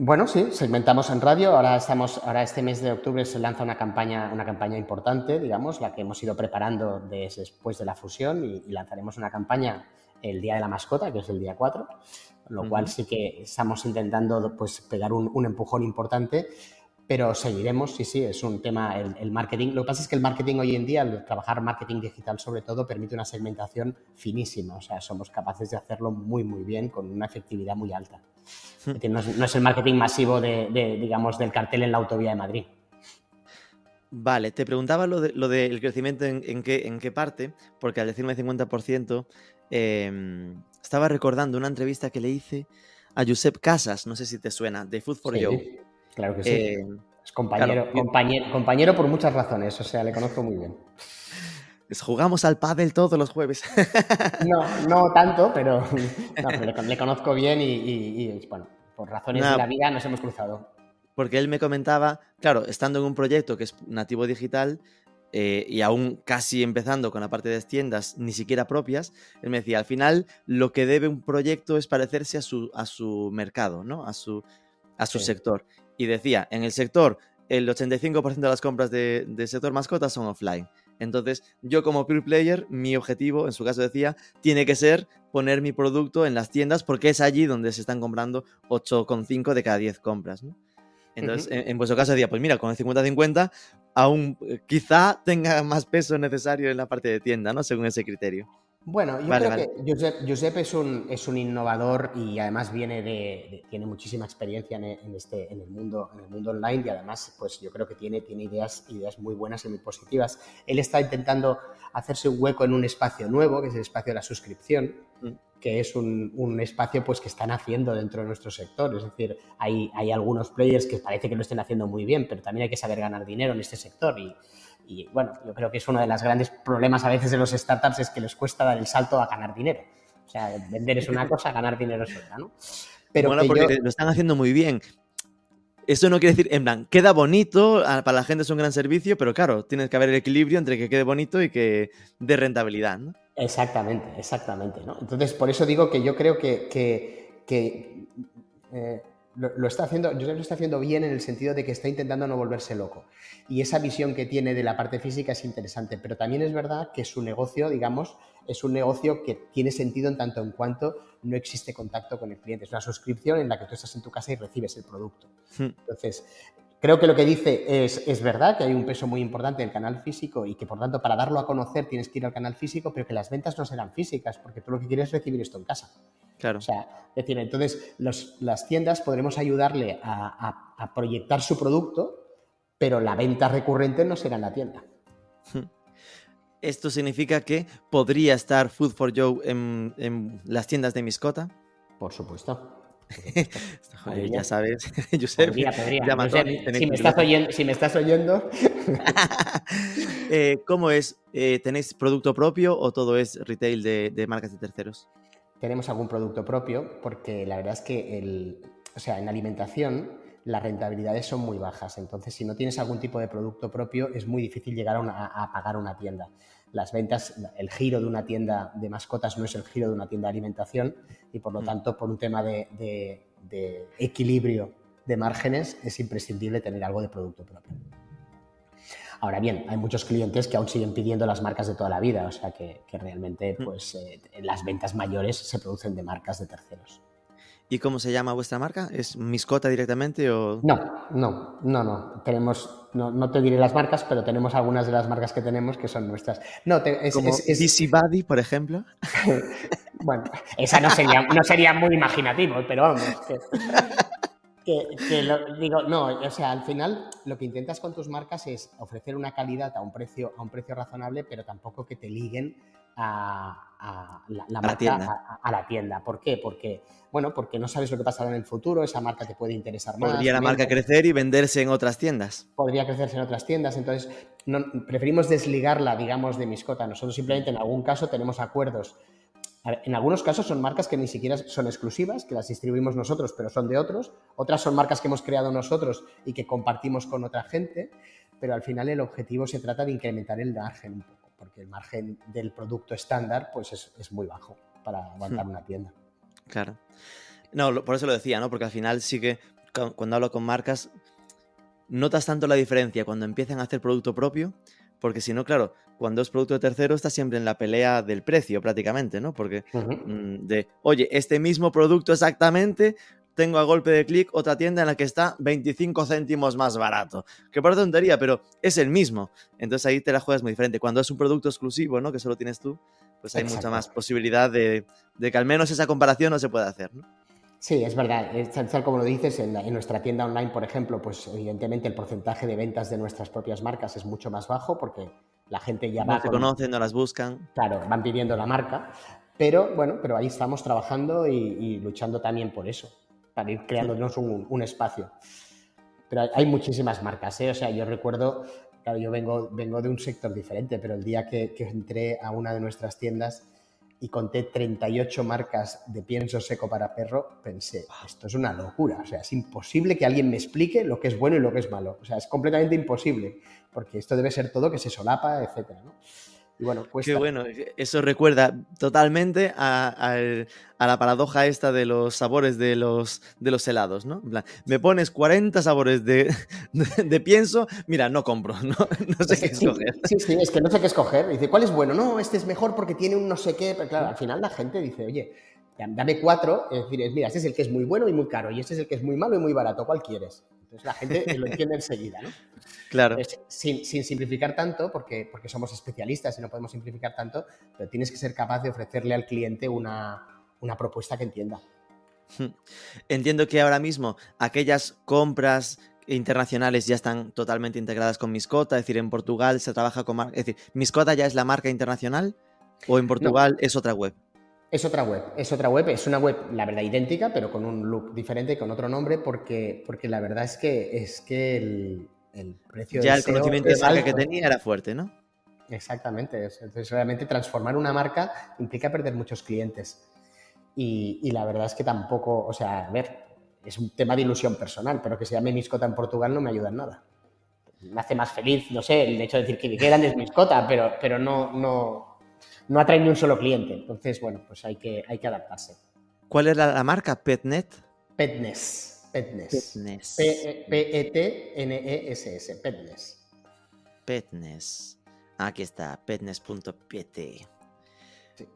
Bueno, sí, segmentamos en radio. Ahora estamos, ahora este mes de octubre se lanza una campaña, una campaña importante, digamos, la que hemos ido preparando después de la fusión y, lanzaremos una campaña el día de la mascota, que es el día 4, lo cual sí que estamos intentando pues, pegar un, un empujón importante pero seguiremos, sí, sí, es un tema, el, marketing. Lo que pasa es que el marketing hoy en día, el trabajar marketing digital sobre todo, permite una segmentación finísima, o sea, somos capaces de hacerlo muy, muy bien, con una efectividad muy alta. Hmm. No es, el marketing masivo de, digamos, del cartel en la autovía de Madrid.
Vale, te preguntaba lo, del crecimiento en, qué, en qué parte, porque al decirme 50%, em, estaba recordando una entrevista que le hice a Josep Casas, no sé si te suena, de Food for You
Claro que sí. Eh, es compañero, compañero, compañero por muchas razones, o sea, le conozco muy bien.
jugamos al pádel todos los jueves.
No, no tanto, pero, le, conozco bien y, bueno, por razones de la vida nos hemos cruzado.
Porque él me comentaba, claro, estando en un proyecto que es nativo digital eh, y aún casi empezando con la parte de tiendas ni siquiera propias, él me decía, al final lo que debe un proyecto es parecerse a su, a su mercado, ¿no? A su, a su sector y decía, en el sector el 85% de las compras del sector mascotas son offline. Entonces, yo como pure player, mi objetivo, en su caso decía, tiene que ser poner mi producto en las tiendas porque es allí donde se están comprando 8,5 de cada 10 compras. ¿no? Entonces, en, vuestro caso decía, pues mira, con el 50-50 aún eh, quizá tenga más peso necesario en la parte de tienda, ¿no? Según ese criterio.
Bueno, yo creo que Josep, es, un, es, un, innovador y además viene de, tiene muchísima experiencia en, este, en, el mundo, en el mundo online y además pues yo creo que tiene, tiene ideas, ideas muy buenas y muy positivas. Él está intentando hacerse un hueco en un espacio nuevo, que es el espacio de la suscripción, mm. que es un, un, espacio pues que están haciendo dentro de nuestro sector. Es decir, hay, hay algunos players que parece que lo estén haciendo muy bien, pero también hay que saber ganar dinero en este sector y y bueno, yo creo que es uno de los grandes problemas a veces de los startups es que les cuesta dar el salto a ganar dinero. O sea, vender es una cosa, ganar dinero es otra, ¿no?
Pero bueno, porque lo están haciendo muy bien. Eso no quiere decir, en plan, queda bonito, para la gente es un gran servicio, pero claro, tienes que haber el equilibrio entre que quede bonito y que dé rentabilidad, ¿no?
Exactamente, exactamente, ¿no? Entonces, por eso digo que yo creo que, que, eh, lo, está haciendo, yo lo está haciendo bien en el sentido de que está intentando no volverse loco. Y esa visión que tiene de la parte física es interesante, pero también es verdad que su negocio, digamos, es un negocio que tiene sentido en tanto en cuanto no existe contacto con el cliente. Es una suscripción en la que tú estás en tu casa y recibes el producto. Hmm. Entonces, creo que lo que dice es, es, verdad, que hay un peso muy importante del canal físico y que por tanto para darlo a conocer tienes que ir al canal físico, pero que las ventas no serán físicas, porque tú lo que quieres es recibir esto en casa.
Claro.
O sea, es decir, entonces las tiendas podremos ayudarle a, proyectar su producto, pero la venta recurrente no será en la tienda.
¿Esto significa que podría estar Food for Joe en, las tiendas de mascota?
Por supuesto.
ya sabes, Josep,
podría, si, me estás oyendo, si, me estás oyendo,
¿Cómo es? Eh, ¿Tenéis producto propio o todo es retail de marcas de terceros?
tenemos algún producto propio, porque la verdad es que el, o sea, en alimentación las rentabilidades son muy bajas. Entonces, si no tienes algún tipo de producto propio, es muy difícil llegar a, pagar una tienda. Las ventas, el giro de una tienda de mascotas no es el giro de una tienda de alimentación y por lo mm. tanto, por un tema de equilibrio de márgenes, es imprescindible tener algo de producto propio. Ahora bien, hay muchos clientes que aún siguen pidiendo las marcas de toda la vida, o sea que, realmente mm. pues, eh, las ventas mayores se producen de marcas de terceros.
¿Y cómo se llama vuestra marca? ¿Es Miscota directamente o...?
No, no, no, no. Tenemos, no, te diré las marcas, pero tenemos algunas de las marcas que tenemos que son nuestras. No,
es, ¿Como es, Buddy, por ejemplo?
bueno, esa no sería, no sería muy imaginativo, pero vamos. que, lo, digo, no, o sea, al final lo que intentas con tus marcas es ofrecer una calidad a un precio, a un precio razonable, pero tampoco que te liguen a, la, marca,
tienda.
A, la tienda. ¿Por qué? Porque, bueno, porque no sabes lo que pasará en el futuro, esa marca te puede interesar más.
Podría la marca crecer y venderse en otras tiendas.
Podría crecerse en otras tiendas, entonces no, preferimos desligarla, digamos, de Miscota. Nosotros simplemente en algún caso tenemos acuerdos en algunos casos son marcas que ni siquiera son exclusivas, que las distribuimos nosotros, pero son de otros. Otras son marcas que hemos creado nosotros y que compartimos con otra gente. Pero al final el objetivo se trata de incrementar el margen un poco, porque el margen del producto estándar pues es, muy bajo para aguantar hmm. una tienda.
Claro. No, por eso lo decía, ¿no? Porque al final sí que cuando hablo con marcas, notas tanto la diferencia cuando empiezan a hacer producto propio porque si no, claro, cuando es producto de tercero está siempre en la pelea del precio prácticamente, ¿no? Porque mm, de, oye, este mismo producto exactamente, tengo a golpe de clic otra tienda en la que está 25 céntimos más barato. Que por tontería, pero es el mismo. Entonces ahí te la juegas muy diferente. Cuando es un producto exclusivo, ¿no? Que solo tienes tú, pues hay mucha más posibilidad de, de, que al menos esa comparación no se pueda hacer, ¿no?
Sí, es verdad. Tal, como lo dices, en, nuestra tienda online, por ejemplo, pues evidentemente el porcentaje de ventas de nuestras propias marcas es mucho más bajo porque la gente ya
no
va.
Se conocen, no las buscan.
Claro, van pidiendo la marca. Pero bueno, pero ahí estamos trabajando y, luchando también por eso, para ir creándonos un, espacio. Pero hay, muchísimas marcas, ¿eh? O sea, yo recuerdo, claro, yo vengo, vengo de un sector diferente, pero el día que entré a una de nuestras tiendas y conté 38 marcas de pienso seco para perro, pensé, esto es una locura. O sea, es imposible que alguien me explique lo que es bueno y lo que es malo. O sea, es completamente imposible, porque esto debe ser todo que se solapa, etc. Y bueno,
Qué bueno, eso recuerda totalmente a, la paradoja esta de los sabores de los, de los helados, ¿no? me pones 40 sabores de, de, pienso, mira, no compro, no, no sé qué escoger.
Sí, sí, es que no sé qué escoger. Dice, ¿cuál es bueno? No, este es mejor porque tiene un no sé qué. Pero claro, al final la gente dice, oye, dame cuatro, es decir, mira, este es el que es muy bueno y muy caro, y este es el que es muy malo y muy barato, ¿cuál quieres? Entonces la gente lo entiende enseguida, ¿no?
Claro.
sin, simplificar tanto, porque, porque somos especialistas y no podemos simplificar tanto, pero tienes que ser capaz de ofrecerle al cliente una, propuesta que entienda.
Hmm. Entiendo que ahora mismo aquellas compras internacionales ya están totalmente integradas con Miscota, es decir, en Portugal se trabaja con... Es decir, ¿Miscota ya es la marca internacional o en Portugal es otra web?
Es otra web, es otra web, es una web, la verdad, idéntica, pero con un look diferente, con otro nombre, porque, porque la verdad es que, es que el, el precio
Ya el conocimiento de marca que tenía era fuerte, ¿no?
Exactamente. Entonces, realmente transformar una marca implica perder muchos clientes. Y, y, la verdad es que tampoco, o sea, a ver, es un tema de ilusión personal, pero que se llame Miscota en Portugal no me ayuda en nada. Me hace más feliz, no sé, el hecho de decir que grande es Miscota, pero, pero no, no, no atrae ni un solo cliente. Entonces, bueno, pues hay que, hay que adaptarse.
¿Cuál era la marca? ¿Petnet?
Petnes. Petnes. P-E-T-N-E-S-S. Petnes.
Petnes. Aquí está, petnes.pt.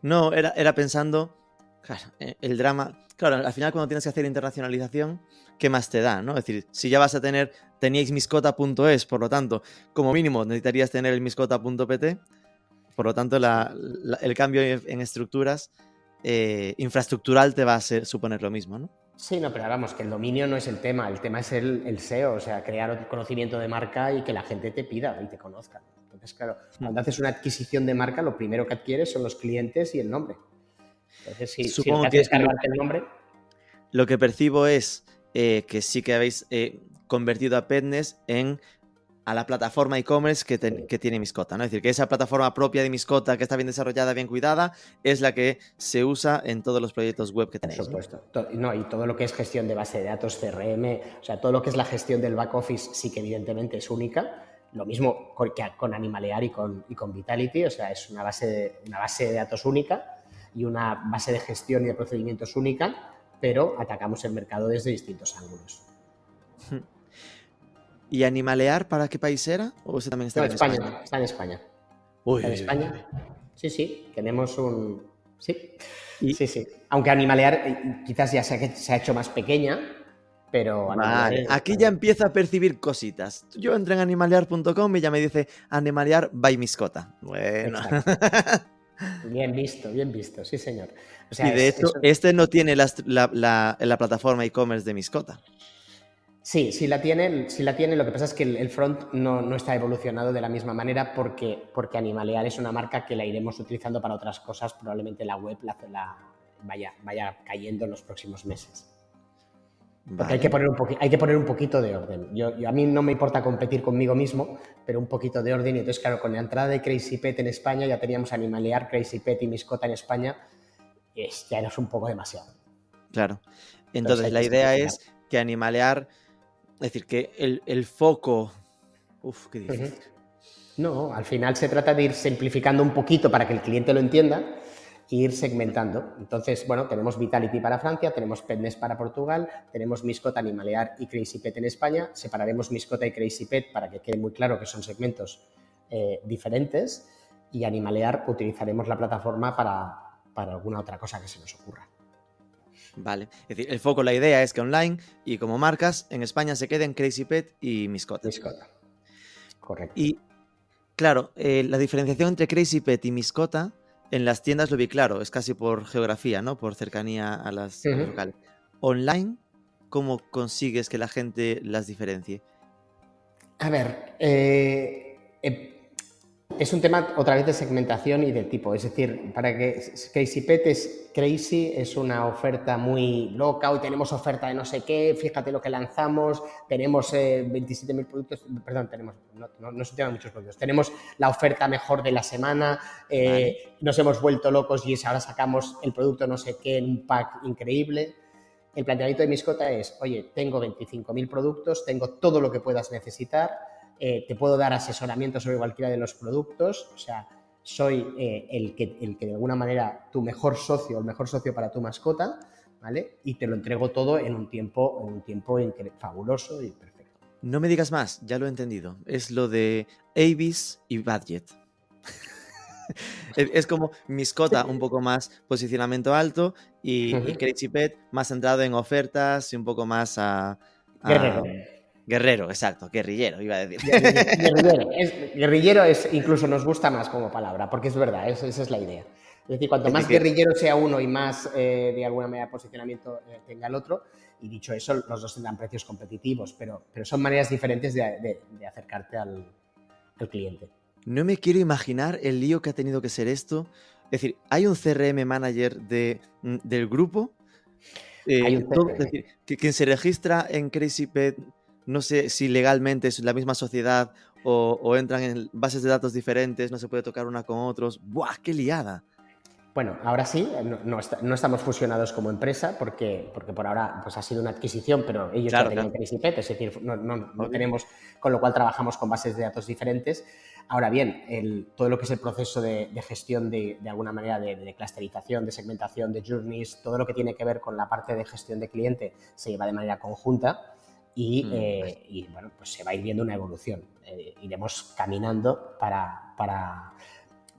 No, era, era pensando, claro, eh, el drama. Claro, al final cuando tienes que hacer internacionalización, ¿qué más te da? ¿no? Es decir, si ya vas a tener, teníais miscota.es, por lo tanto, como mínimo necesitarías tener el miscota.pt por lo tanto, el cambio en estructuras eh, infraestructural te va a suponer lo mismo, ¿no?
Sí, no, pero vamos, que el dominio no es el tema, el tema es el, SEO, o sea, crear conocimiento de marca y que la gente te pida y te conozca. Entonces, claro, mm. cuando haces una adquisición de marca, lo primero que adquieres son los clientes y el nombre. Entonces, si, Supongo que el nombre...
Lo que percibo es eh, que sí que habéis eh, convertido a Petnes en a la plataforma e-commerce que, tiene Miscota, ¿no? Es decir, que esa plataforma propia de Miscota, que está bien desarrollada, bien cuidada, es la que se usa en todos los proyectos web que tenéis.
Por supuesto. ¿no? y todo lo que es gestión de base de datos, CRM, o sea, todo lo que es la gestión del back office sí que evidentemente es única. Lo mismo con, con Animalear y con, y con Vitality, o sea, es una base, de, una base de datos única y una base de gestión y de procedimientos única, pero atacamos el mercado desde distintos ángulos.
¿Y Animalear para qué país era? ¿O ese también está en España?
Está en España. Uy, en España. Sí, sí, tenemos un... Sí, sí, sí. Aunque Animalear eh, quizás ya se ha, se ha hecho más pequeña, pero...
Vale, aquí ya empieza a percibir cositas. Yo entré en animalear.com y ya me dice Animalear by Miscota. Bueno.
Bien visto, bien visto, sí señor.
y de hecho, este no tiene la, la, la plataforma e-commerce de Miscota.
Sí, sí la tiene, sí la tiene. Lo que pasa es que el, front no, está evolucionado de la misma manera porque, porque Animalear es una marca que la iremos utilizando para otras cosas. Probablemente la web la, la vaya, vaya cayendo en los próximos meses. Porque hay, que poner un hay que poner un poquito de orden. Yo, a mí no me importa competir conmigo mismo, pero un poquito de orden. Y entonces, claro, con la entrada de Crazy Pet en España, ya teníamos Animalear, Crazy Pet y Miscota en España, es, ya es un poco demasiado.
Claro. Entonces, la idea es que Animalear es decir, que el, foco... Uf, qué difícil.
No, al final se trata de ir simplificando un poquito para que el cliente lo entienda e ir segmentando. Entonces, bueno, tenemos Vitality para Francia, tenemos Petness para Portugal, tenemos Miscota, Animalear y Crazy Pet en España. Separaremos Miscota y Crazy Pet para que quede muy claro que son segmentos eh, diferentes y Animalear utilizaremos la plataforma para, para alguna otra cosa que se nos ocurra.
Vale. Es decir, el foco, la idea es que online y como marcas en España se queden Crazy Pet y Miscota.
Miscota. Correcto.
Y claro, eh, la diferenciación entre Crazy Pet y Miscota en las tiendas lo vi claro, es casi por geografía, ¿no? Por cercanía a las, locales. Online, ¿cómo consigues que la gente las diferencie?
A ver, eh, eh es un tema otra vez de segmentación y de tipo, es decir, para que Crazy Pet es crazy, es una oferta muy loca, hoy tenemos oferta de no sé qué, fíjate lo que lanzamos, tenemos 27.000 eh, productos, perdón, tenemos, no, no, no se muchos productos, tenemos la oferta mejor de la semana, eh, nos hemos vuelto locos y ahora sacamos el producto no sé qué en un pack increíble. El planteamiento de Miscota es, oye, tengo 25.000 productos, tengo todo lo que puedas necesitar, eh, te puedo dar asesoramiento sobre cualquiera de los productos, o sea, soy eh, el, que, el que de alguna manera tu mejor socio, el mejor socio para tu mascota, ¿vale? Y te lo entrego todo en un tiempo, en un tiempo fabuloso y perfecto.
No me digas más, ya lo he entendido. Es lo de Avis y Budget. es como Miscota, un poco más posicionamiento alto y, Crazy Pet más centrado en ofertas y un poco más a...
Guerrero.
Guerrero, exacto, guerrillero, iba a decir.
Guerrillero, guerrillero es, incluso nos gusta más como palabra, porque es verdad, esa es la idea. Es decir, cuanto más guerrillero sea uno y más, eh, de alguna manera, posicionamiento eh, tenga el otro, y dicho eso, los dos tendrán precios competitivos, pero, pero son maneras diferentes de, acercarte al, cliente.
No me quiero imaginar el lío que ha tenido que ser esto. Es decir, hay un CRM manager de, mm, del grupo. Eh, es decir, que quien se registra en CrazyPet, no sé si legalmente es la misma sociedad o, o, entran en bases de datos diferentes, no se puede tocar una con otros. ¡Buah, qué liada!
Bueno, ahora sí, no, estamos fusionados como empresa porque, porque por ahora pues ha sido una adquisición, pero ellos ya tenían claro. es decir, no, tenemos, con lo cual trabajamos con bases de datos diferentes. Ahora bien, el, todo lo que es el proceso de, gestión de, de, alguna manera de, de, clusterización, de segmentación, de journeys, todo lo que tiene que ver con la parte de gestión de cliente se lleva de manera conjunta y, mm, eh, y bueno, pues se va a ir viendo una evolución. Eh, iremos caminando para, para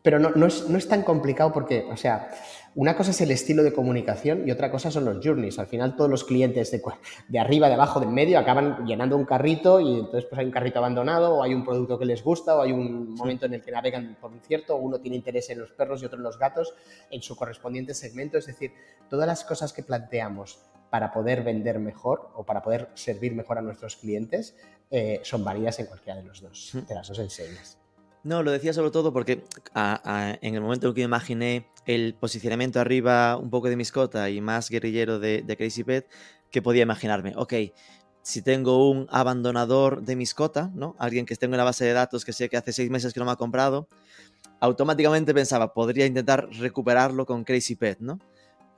pero no, no, es, no, es, tan complicado porque, o sea, una cosa es el estilo de comunicación y otra cosa son los journeys. Al final todos los clientes de, de arriba, de abajo, de en medio acaban llenando un carrito y entonces pues hay un carrito abandonado o hay un producto que les gusta o hay un momento en el que navegan por un cierto, o uno tiene interés en los perros y otro en los gatos en su correspondiente segmento. Es decir, todas las cosas que planteamos para poder vender mejor o para poder servir mejor a nuestros clientes eh, son válidas en cualquiera de los dos, de las dos enseñas.
No, lo decía sobre todo porque en el momento en que imaginé el posicionamiento arriba un poco de miscota y más guerrillero de, Crazy Pet, que podía imaginarme, ok, si tengo un abandonador de miscota, ¿no? Alguien que esté en una base de datos que sé que hace seis meses que no me ha comprado, automáticamente pensaba, podría intentar recuperarlo con Crazy Pet, ¿no?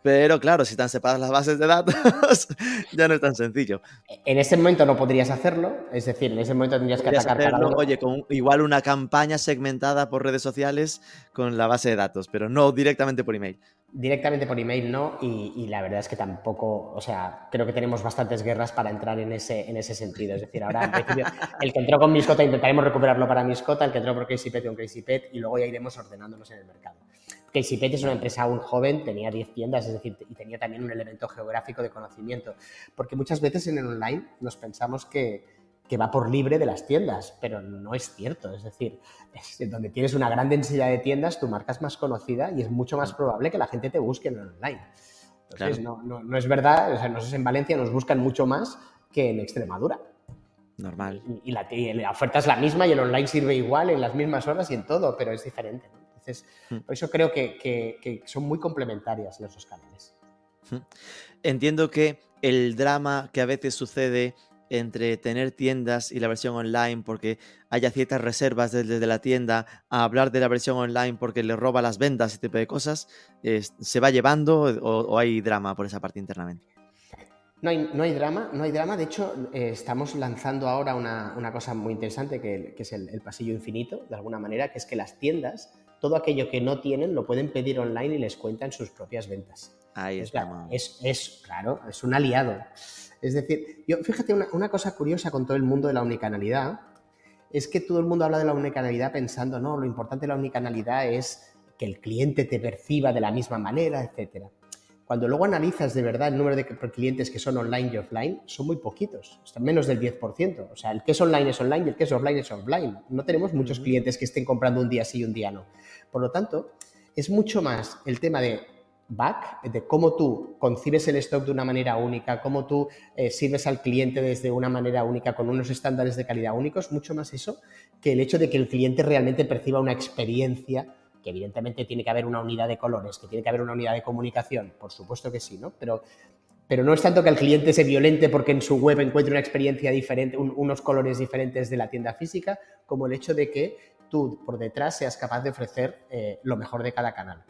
Pero claro, si están separadas las bases de datos, ya no es tan sencillo.
En ese momento no podrías hacerlo, es decir, en ese momento tendrías que atacar
hacerlo, Oye, con igual una campaña segmentada por redes sociales con la base de datos, pero no directamente por email.
Directamente por email no, y, la verdad es que tampoco, o sea, creo que tenemos bastantes guerras para entrar en ese, en ese sentido. Es decir, ahora en principio, el que entró con Miscota intentaremos recuperarlo para Miscota, el que entró por Crazy Pet con Crazy Pet, y luego ya iremos ordenándonos en el mercado. Casey es una empresa aún joven, tenía 10 tiendas, es decir, y tenía también un elemento geográfico de conocimiento. Porque muchas veces en el online nos pensamos que, que va por libre de las tiendas, pero no es cierto. Es decir, donde tienes una gran densidad de tiendas, tu marca es más conocida y es mucho más probable que la gente te busque en el online. Entonces, no, no, es verdad, o sea, no sé, en Valencia nos buscan mucho más que en Extremadura.
Normal.
Y, la, y, la, oferta es la misma y el online sirve igual en las mismas horas y en todo, pero es diferente. Entonces, mm. por eso creo que, son muy complementarias los dos canales.
Mm. Entiendo que el drama que a veces sucede entre tener tiendas y la versión online porque haya ciertas reservas desde la tienda a hablar de la versión online porque le roba las ventas, ese tipo de cosas, ¿se va llevando o, hay drama por esa parte internamente?
No hay, no hay drama, no hay drama. De hecho, eh, estamos lanzando ahora una, cosa muy interesante que, es el, pasillo infinito, de alguna manera, que es que las tiendas todo aquello que no tienen lo pueden pedir online y les cuentan sus propias ventas.
Ahí.
Es, es, claro, es un aliado. Es decir, yo, fíjate, una, cosa curiosa con todo el mundo de la unicanalidad es que todo el mundo habla de la unicanalidad pensando, no, lo importante de la unicanalidad es que el cliente te perciba de la misma manera, etcétera. Cuando luego analizas de verdad el número de clientes que son online y offline, son muy poquitos, están menos del 10%. O sea, el que es online es online y el que es offline es offline. No tenemos muchos clientes que estén comprando un día sí y un día no. Por lo tanto, es mucho más el tema de back, de cómo tú concibes el stock de una manera única, cómo tú eh, sirves al cliente desde una manera única, con unos estándares de calidad únicos, mucho más eso que el hecho de que el cliente realmente perciba una experiencia que evidentemente tiene que haber una unidad de colores, que tiene que haber una unidad de comunicación, por supuesto que sí, ¿no? Pero, pero no es tanto que el cliente se violente porque en su web encuentre una experiencia diferente, unos colores diferentes de la tienda física, como el hecho de que tú por detrás seas capaz de ofrecer eh, lo mejor de cada canal.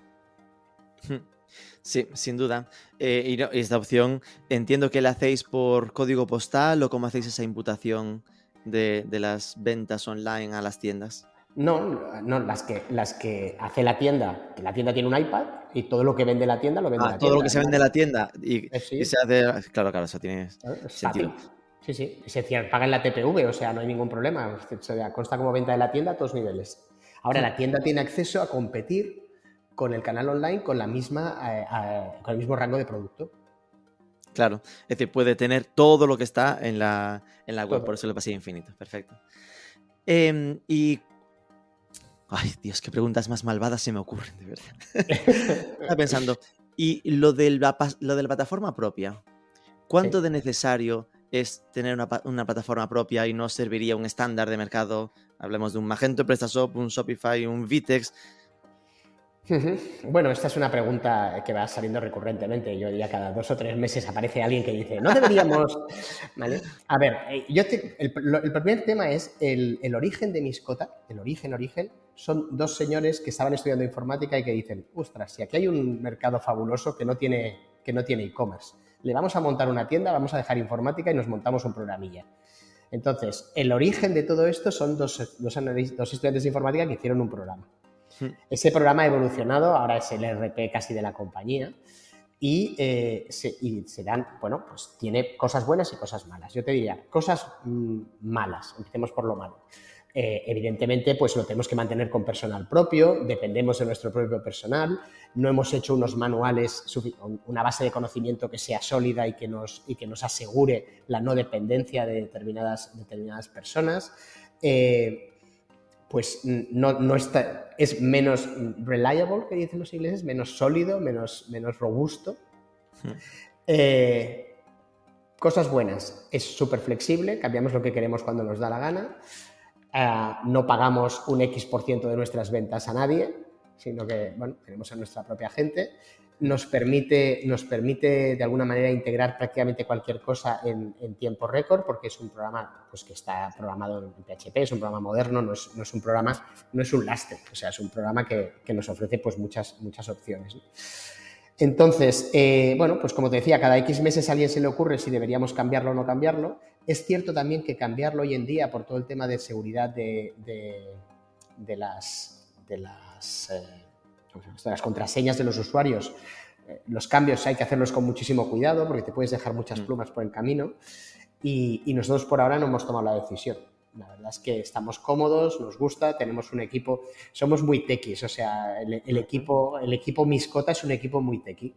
Sí, sin duda. Eh, y esta opción, entiendo que la hacéis por código postal o cómo hacéis esa imputación de las ventas online a las tiendas.
No, no, las que, las que hace la tienda, que la tienda tiene un iPad y todo lo que vende la tienda lo vende
Ah,
la
todo
tienda.
lo que se vende en la tienda y,
Eh, sí.
y se hace. Claro, claro, eso tiene.
Es
sentido.
fácil. Sí, sí, se paga en la TPV, o sea, no hay ningún problema. O sea, consta como venta de la tienda a todos niveles. Ahora, la tienda tiene acceso a competir con el canal online con, la misma, eh, eh, con el mismo rango de producto.
Claro, es decir, puede tener todo lo que está en la, en la web,
Todo.
por eso le pasé infinito. Perfecto. Em, y. Ay, Dios, qué preguntas más malvadas se me ocurren, de verdad. Estaba pensando, y lo, del, la lo de la plataforma propia, ¿cuánto
Sí.
de necesario es tener una, una plataforma propia y no serviría un estándar de mercado? Hablemos de un Magento, PrestaShop, un Shopify, un Vitex.
Bueno, esta es una pregunta que va saliendo recurrentemente. Yo diría cada dos o tres meses aparece alguien que dice, no deberíamos. ¿Vale? A ver, eh, yo te- el, primer tema es el, el origen de Miscota. El origen, origen. Son dos señores que estaban estudiando informática y que dicen, ostras, si aquí hay un mercado fabuloso que no tiene que no tiene e-commerce. Le vamos a montar una tienda, vamos a dejar informática y nos montamos un programilla. Entonces, el origen de todo esto son dos, dos dos estudiantes de informática que hicieron un programa. Ese programa ha evolucionado, ahora es el RP casi de la compañía y, eh, se, dan, bueno, pues tiene cosas buenas y cosas malas. Yo te diría, cosas mm, malas, empecemos por lo malo. Eh, evidentemente, pues lo tenemos que mantener con personal propio, dependemos de nuestro propio personal, no hemos hecho unos manuales, una base de conocimiento que sea sólida y que nos, y que nos asegure la no dependencia de determinadas, determinadas personas. Eh, pues no, no está, es menos reliable, que dicen los ingleses, menos sólido, menos, menos robusto.
Hmm.
Eh, cosas buenas, es súper flexible, cambiamos lo que queremos cuando nos da la gana, Ah, no pagamos un X por ciento de nuestras ventas a nadie, sino que, bueno, tenemos a nuestra propia gente, nos permite, nos permite de alguna manera integrar prácticamente cualquier cosa en, tiempo récord, porque es un programa pues, que está programado en PHP, es un programa moderno, no es, no es un programa, no es un lastre, o sea, es un programa que, que nos ofrece pues, muchas, muchas opciones. Entonces, eh, bueno, pues como te decía, cada X meses a alguien se le ocurre si deberíamos cambiarlo o no cambiarlo. Es cierto también que cambiarlo hoy en día por todo el tema de seguridad de, de, las, de, las, eh, las contraseñas de los usuarios, eh, los cambios hay que hacerlos con muchísimo cuidado porque te puedes dejar muchas plumas por el camino y, y nosotros por ahora no hemos tomado la decisión. La verdad es que estamos cómodos, nos gusta, tenemos un equipo, somos muy tequis, o sea, el, el equipo, el equipo Miscota es un equipo muy tequi.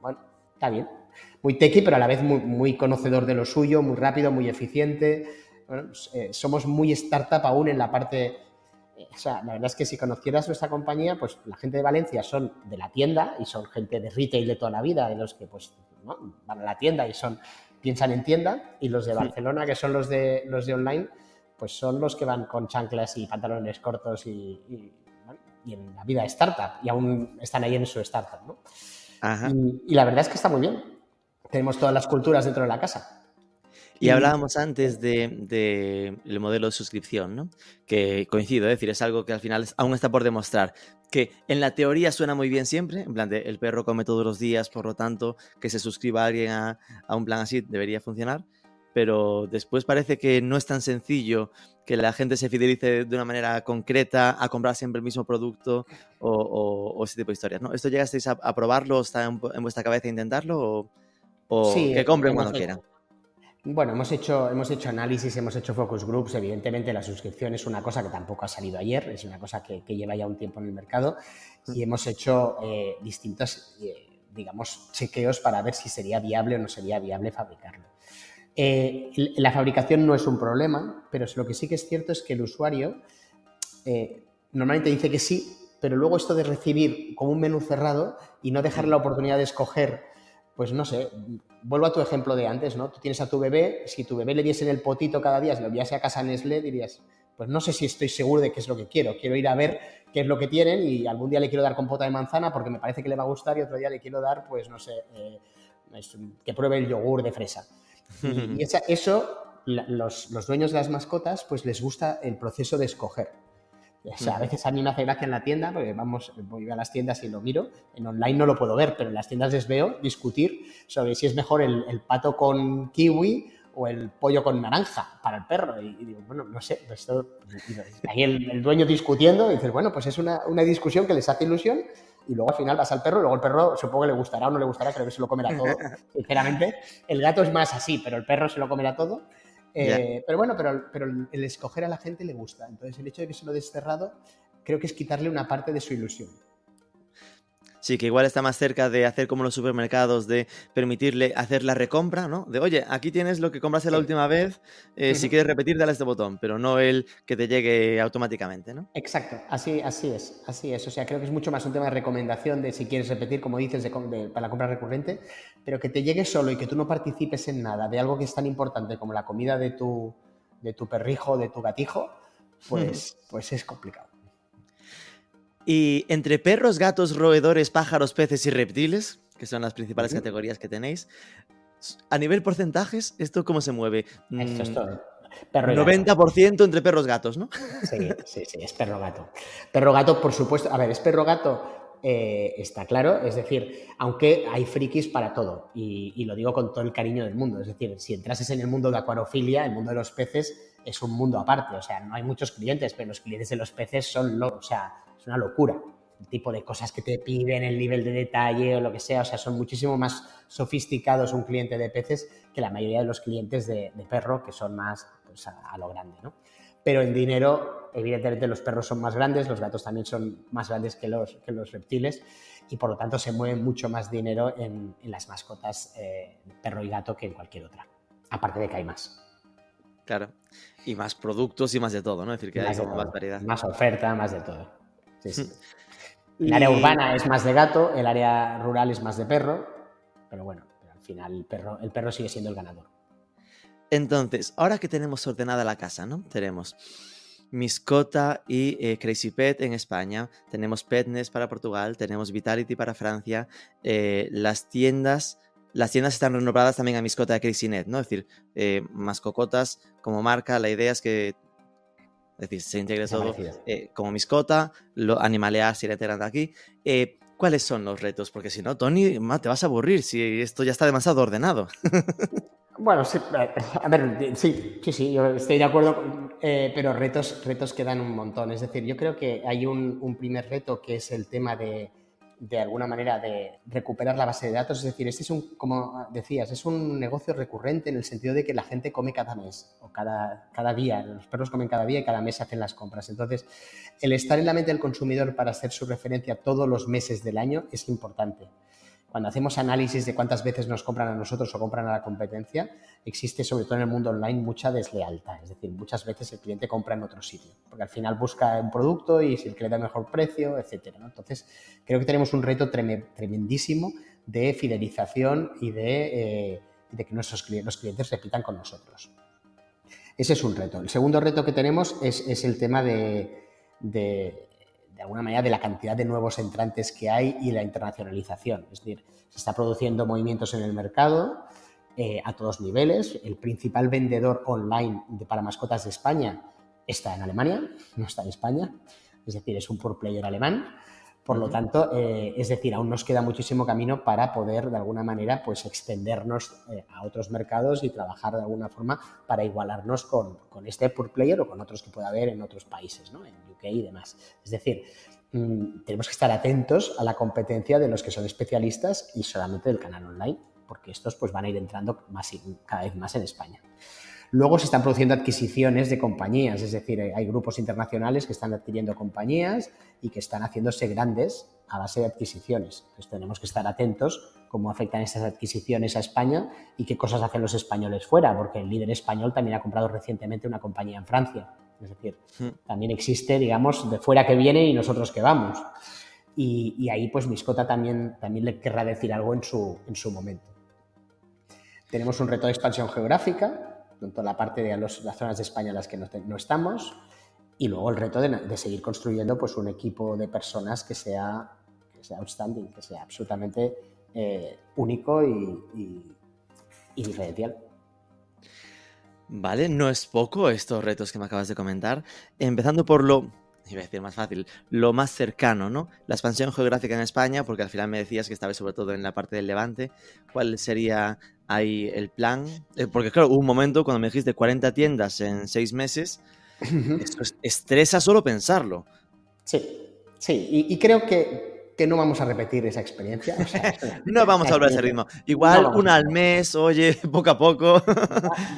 Bueno, está bien. Muy tequi, pero a la vez muy, muy conocedor de lo suyo, muy rápido, muy eficiente. Bueno, pues, eh, somos muy startup aún en la parte. O sea, la verdad es que si conocieras nuestra compañía, pues la gente de Valencia son de la tienda y son gente de retail de toda la vida, de los que pues ¿no? van a la tienda y son piensan en tienda, y los de Barcelona, que son los de los de online, pues son los que van con chanclas y pantalones cortos y, y, en la vida de startup, y aún están ahí en su startup, ¿no?
Ajá.
Y, y la verdad es que está muy bien. Tenemos todas las culturas dentro de la casa.
Y hablábamos antes del de, el modelo de suscripción, ¿no? Que coincido, es decir, es algo que al final aún está por demostrar. Que en la teoría suena muy bien siempre, en plan de el perro come todos los días, por lo tanto, que se suscriba alguien a, a un plan así debería funcionar. Pero después parece que no es tan sencillo que la gente se fidelice de una manera concreta a comprar siempre el mismo producto o, o- o ese tipo de historias, ¿no? ¿Esto llegasteis a, a probarlo? ¿Está en, en vuestra cabeza intentarlo? ¿O, o
Sí,
que compren cuando quieran?
Bueno, hemos hecho, hemos hecho análisis, hemos hecho focus groups. Evidentemente, la suscripción es una cosa que tampoco ha salido ayer, es una cosa que, que lleva ya un tiempo en el mercado y hemos hecho eh, distintos, eh, digamos, chequeos para ver si sería viable o no sería viable fabricarlo. Eh, la fabricación no es un problema, pero lo que sí que es cierto es que el usuario eh, normalmente dice que sí, pero luego esto de recibir como un menú cerrado y no dejar la oportunidad de escoger, pues no sé, vuelvo a tu ejemplo de antes, ¿no? Tú tienes a tu bebé, si tu bebé le diesen el potito cada día, si lo enviase a casa Nestlé, dirías, pues no sé si estoy seguro de qué es lo que quiero, quiero ir a ver qué es lo que tienen y algún día le quiero dar compota de manzana porque me parece que le va a gustar y otro día le quiero dar, pues no sé, eh, que pruebe el yogur de fresa. Y, y esa- eso, la- los, los dueños de las mascotas, pues les gusta el proceso de escoger. O sea, a veces a mí me hace gracia en la tienda, porque vamos, voy a las tiendas y lo miro. En online no lo puedo ver, pero en las tiendas les veo discutir sobre si es mejor el, el pato con kiwi o el pollo con naranja para el perro. Y, digo, bueno, no sé, pues esto, ahí el, dueño discutiendo, y dices, bueno, pues es una, una, discusión que les hace ilusión, y luego al final vas al perro, y luego el perro supongo que le gustará o no le gustará, creo que se lo comerá todo, sinceramente. El gato es más así, pero el perro se lo comerá todo. Eh, pero bueno, pero, pero el escoger a la gente le gusta. Entonces el hecho de que se lo des cerrado, creo que es quitarle una parte de su ilusión.
Sí, que igual está más cerca de hacer como los supermercados, de permitirle hacer la recompra, ¿no? De, oye, aquí tienes lo que compraste la última vez, eh, si quieres repetir, dale este botón, pero no el que te llegue automáticamente, ¿no?
Exacto, así, así es, así es. O sea, creo que es mucho más un tema de recomendación de si quieres repetir, como dices, de, para la compra recurrente, pero que te llegue solo y que tú no participes en nada de algo que es tan importante como la comida de tu, de tu perrijo, de tu gatijo, pues, pues es complicado.
Y entre perros, gatos, roedores, pájaros, peces y reptiles, que son las principales categorías que tenéis, a nivel porcentajes, ¿esto cómo se mueve?
Esto es mm, todo.
90% entre perros gatos, ¿no?
Sí, sí, sí, es perro gato. Perro gato, por supuesto. A ver, es perro gato, eh, está claro. Es decir, aunque hay frikis para todo. Y, y, lo digo con todo el cariño del mundo. Es decir, si entrases en el mundo de acuarofilia, el mundo de los peces es un mundo aparte. O sea, no hay muchos clientes, pero los clientes de los peces son locos. O sea, una locura. El tipo de cosas que te piden, el nivel de detalle o lo que sea, o sea, son muchísimo más sofisticados un cliente de peces que la mayoría de los clientes de, perro, que son más pues, a, lo grande, ¿no? Pero en dinero, evidentemente los perros son más grandes, los gatos también son más grandes que los, que los reptiles y por lo tanto se mueve mucho más dinero en, las mascotas eh, perro y gato que en cualquier otra. Aparte de que hay más.
Claro. Y más productos y más de todo, ¿no? Es decir, que hay más variedad.
Más oferta, más de todo. El área urbana es más de gato, el área rural es más de perro, pero bueno, al final el perro, el perro sigue siendo el ganador.
Entonces, ahora que tenemos ordenada la casa, ¿no? Tenemos Miscota y eh, Crazy Pet en España, tenemos Petness para Portugal, tenemos Vitality para Francia, eh, las tiendas... Las tiendas están renovadas también a Miscota y CrazyNet, ¿no? Es decir, eh, Mascocotas como marca, la idea es que es decir, se integre todo eh, como miscota, lo animalea se de aquí. Eh, ¿Cuáles son los retos? Porque si no, Tony, te vas a aburrir si esto ya está demasiado ordenado.
Bueno, sí, a ver, sí, sí, sí, yo estoy de acuerdo, eh, pero retos, retos quedan un montón. Es decir, yo creo que hay un primer reto que es el tema de, de alguna manera de recuperar la base de datos. Es decir, este es un, como decías, es un negocio recurrente en el sentido de que la gente come cada mes o cada, cada día. Los perros comen cada día y cada mes hacen las compras. Entonces, el estar en la mente del consumidor para hacer su referencia todos los meses del año es importante cuando hacemos análisis de cuántas veces nos compran a nosotros o compran a la competencia, existe sobre todo en el mundo online mucha deslealtad. Es decir, muchas veces el cliente compra en otro sitio, porque al final busca un producto y si el que le da mejor precio, etc. Entonces, creo que tenemos un reto tremendísimo de fidelización y de, eh, que nuestros clientes, los clientes repitan con nosotros. Ese es un reto. El segundo reto que tenemos es, el tema de de alguna manera, de la cantidad de nuevos entrantes que hay y la internacionalización. Es decir, se está produciendo movimientos en el mercado eh, a todos niveles. El principal vendedor online de, para mascotas de España está en Alemania, no está en España. Es decir, es un pure player alemán. Por lo tanto, eh, es decir, aún nos queda muchísimo camino para poder, de alguna manera, pues extendernos eh, a otros mercados y trabajar de alguna forma para igualarnos con, con, este pure player o con otros que pueda haber en otros países, ¿no? en UK y demás. Es decir, mm, tenemos que estar atentos a la competencia de los que son especialistas y solamente del canal online, porque estos pues, van a ir entrando más cada vez más en España. Luego se están produciendo adquisiciones de compañías, es decir, hay grupos internacionales que están adquiriendo compañías y que están haciéndose grandes a base de adquisiciones. Entonces tenemos que estar atentos cómo afectan estas adquisiciones a España y qué cosas hacen los españoles fuera, porque el líder español también ha comprado recientemente una compañía en Francia. Es decir, hmm. también existe, digamos, de fuera que viene y nosotros que vamos. Y, ahí, pues, Miscota también, también le querrá decir algo en su, en su momento. Tenemos un reto de expansión geográfica, tanto la parte de las zonas de España en las que no, estamos, y luego el reto de, seguir construyendo pues, un equipo de personas que sea, que sea outstanding, que sea absolutamente eh, único y, diferencial.
Vale, no es poco estos retos que me acabas de comentar. Empezando por lo iba a decir más fácil, lo más cercano, ¿no? La expansión geográfica en España, porque al final me decías que estabas sobre todo en la parte del Levante. ¿Cuál sería ahí el plan? Eh, porque claro, hubo un momento cuando me dijiste 40 tiendas en seis meses, eso estresa solo pensarlo.
Sí, sí, y creo que que no vamos a repetir esa experiencia.
no vamos a volver a ese ritmo. Igual una al mes, oye, poco a poco.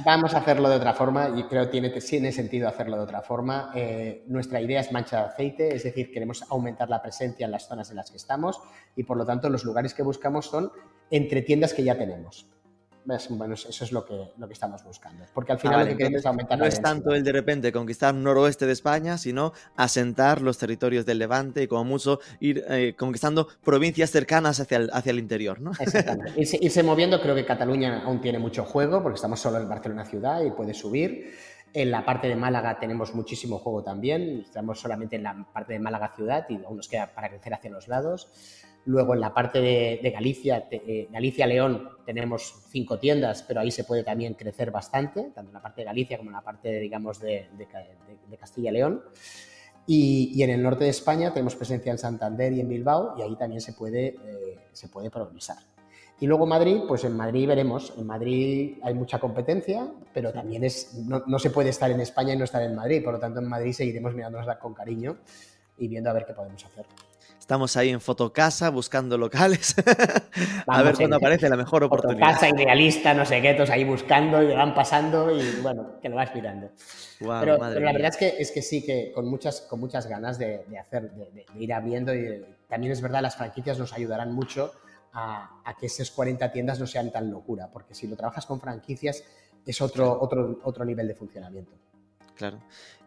vamos a hacerlo de otra forma y creo que tiene, tiene sentido hacerlo de otra forma. Eh, nuestra idea es mancha de aceite, es decir, queremos aumentar la presencia en las zonas en las que estamos y por lo tanto los lugares que buscamos son entre tiendas que ya tenemos. Bueno, eso es lo que, lo que estamos buscando. Porque al ah, final lo que queremos es aumentar
No es tanto el de repente conquistar noroeste de España, sino asentar los territorios del Levante y como mucho ir eh, conquistando provincias cercanas hacia el, hacia el interior, ¿no?
Exactamente. Irse, moviendo, creo que Cataluña aún tiene mucho juego, porque estamos solo en Barcelona ciudad y puede subir. En la parte de Málaga tenemos muchísimo juego también. Estamos solamente en la parte de Málaga ciudad y aún nos queda para crecer hacia los lados. Luego en la parte de, Galicia, eh, Galicia-León, tenemos cinco tiendas, pero ahí se puede también crecer bastante, tanto en la parte de Galicia como en la parte, digamos, de, Castilla-León. Y, en el norte de España tenemos presencia en Santander y en Bilbao, y ahí también se puede, eh, se puede progresar. Y luego Madrid, pues en Madrid veremos. En Madrid hay mucha competencia, pero también es, no, no, se puede estar en España y no estar en Madrid. Por lo tanto, en Madrid seguiremos mirándonos con cariño y viendo a ver qué podemos hacer.
Estamos ahí en Fotocasa buscando locales. a ver cuándo aparece la mejor oportunidad.
Fotocasa, idealista, no sé qué, todos ahí buscando y van pasando y bueno, que lo vas mirando. pero, la verdad es que, es que sí, que con muchas, con muchas ganas de, hacer, de, ir abriendo y también es verdad, las franquicias nos ayudarán mucho a, a, que esas 40 tiendas no sean tan locura, porque si lo trabajas con franquicias es otro, otro, otro nivel de funcionamiento.
Claro.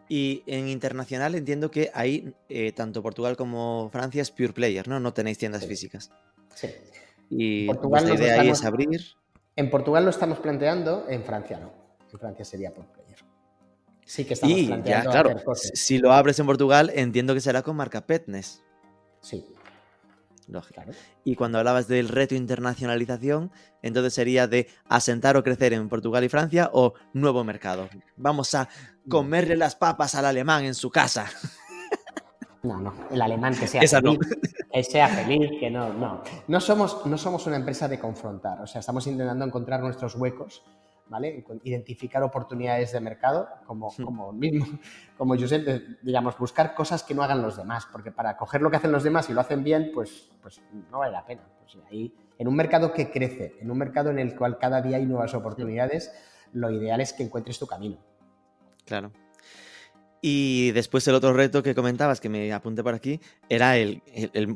Y en internacional entiendo que ahí, eh, tanto Portugal como Francia es pure player, ¿no? No tenéis tiendas físicas.
Sí.
Y Portugal la idea ahí es abrir.
En Portugal lo estamos planteando, en Francia no. En Francia sería pure player. Sí que estamos planteando.
Ya, claro, si lo abres en Portugal, entiendo que será con marca Petnes.
Sí.
Lógico. Y cuando hablabas del reto internacionalización, entonces sería de asentar o crecer en Portugal y Francia o nuevo mercado. Vamos a comerle las papas al alemán en su casa.
No, no, el alemán que sea feliz, que sea feliz, que no, no. No somos, no somos una empresa de confrontar, o sea, estamos intentando encontrar nuestros huecos, ¿vale? Identificar oportunidades de mercado, como, hmm. como mismo, como Josep, digamos, buscar cosas que no hagan los demás, porque para coger lo que hacen los demás y lo hacen bien, pues, pues no vale la pena. Pues ahí, en un mercado que crece, en un mercado en el cual cada día hay nuevas oportunidades, lo ideal es que encuentres tu camino.
Claro. Y después el otro reto que comentabas, que me apunté por aquí, era el,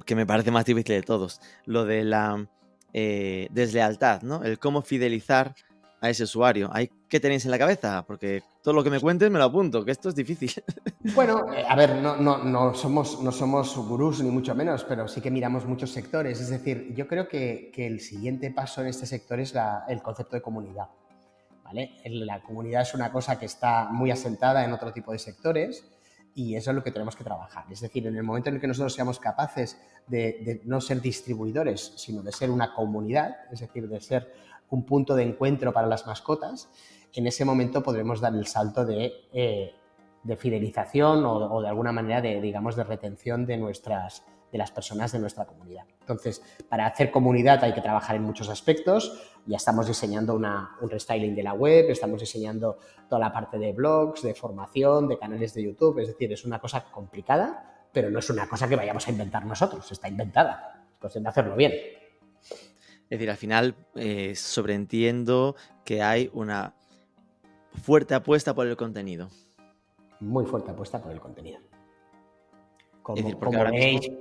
que me parece más difícil de todos, lo de la eh, deslealtad, ¿no? El cómo fidelizar a ese usuario. ¿Qué tenéis en la cabeza? Porque todo lo que me cuentes me lo apunto, que esto es difícil.
Bueno, eh, a ver, no, no, no, somos, no somos gurús ni mucho menos, pero sí que miramos muchos sectores. Es decir, yo creo que, el siguiente paso en este sector es el concepto de comunidad. La comunidad es una cosa que está muy asentada en otro tipo de sectores y eso es lo que tenemos que trabajar. Es decir, en el momento en el que nosotros seamos capaces de, no ser distribuidores, sino de ser una comunidad, es decir, de ser un punto de encuentro para las mascotas, en ese momento podremos dar el salto de, eh, fidelización o, de alguna manera de, digamos, de retención de nuestras, de las personas de nuestra comunidad. Entonces, para hacer comunidad hay que trabajar en muchos aspectos. Ya estamos diseñando un restyling de la web, estamos diseñando toda la parte de blogs, de formación, de canales de YouTube. Es decir, es una cosa complicada, pero no es una cosa que vayamos a inventar nosotros, está inventada. Es cuestión de hacerlo bien.
Es decir, al final eh, sobreentiendo que hay una fuerte apuesta por el contenido.
Muy fuerte apuesta por el contenido. Como,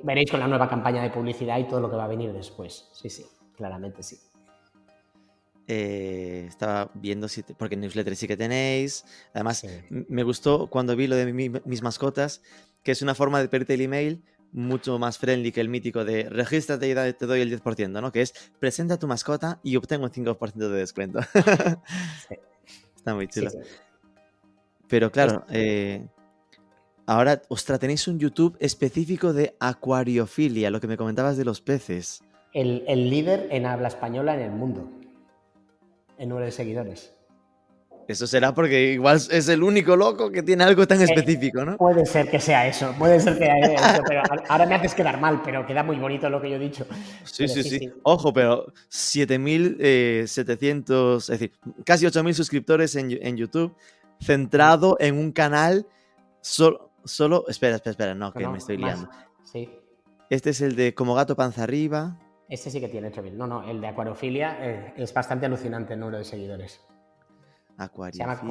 veréis, con la nueva campaña de publicidad y todo lo que va a venir después. Sí, sí, claramente sí.
Eh, estaba viendo si porque newsletter sí que tenéis. Además, me gustó cuando vi lo de mis mascotas, que es una forma de pedirte el email mucho más friendly que el mítico de regístrate y te doy el 10%, ¿no? Que es presenta tu mascota y obtengo un 5% de descuento. Está muy chulo. Pero claro, eh, Ahora, ostras, tenéis un YouTube específico de acuariofilia, lo que me comentabas de los peces.
El, líder en habla española en el mundo, en número de seguidores.
Eso será porque igual es el único loco que tiene algo tan
Eh,
específico, ¿no?
Puede ser que sea eso, puede ser que sea eso, pero ahora me haces quedar mal, pero queda muy bonito lo que yo he dicho.
Sí, sí,
sí.
Ojo, pero 7.700, es decir, casi 8.000 suscriptores en, en YouTube, centrado en un canal solo... solo espera, espera, espera, no, que
No,
me estoy
más.
liando.
Sí,
Este es el de Como Gato Panza Arriba.
este sí que tiene 8.000. No, no, el de acuariofilia eh, es bastante alucinante el número de seguidores.
Acuariofilia.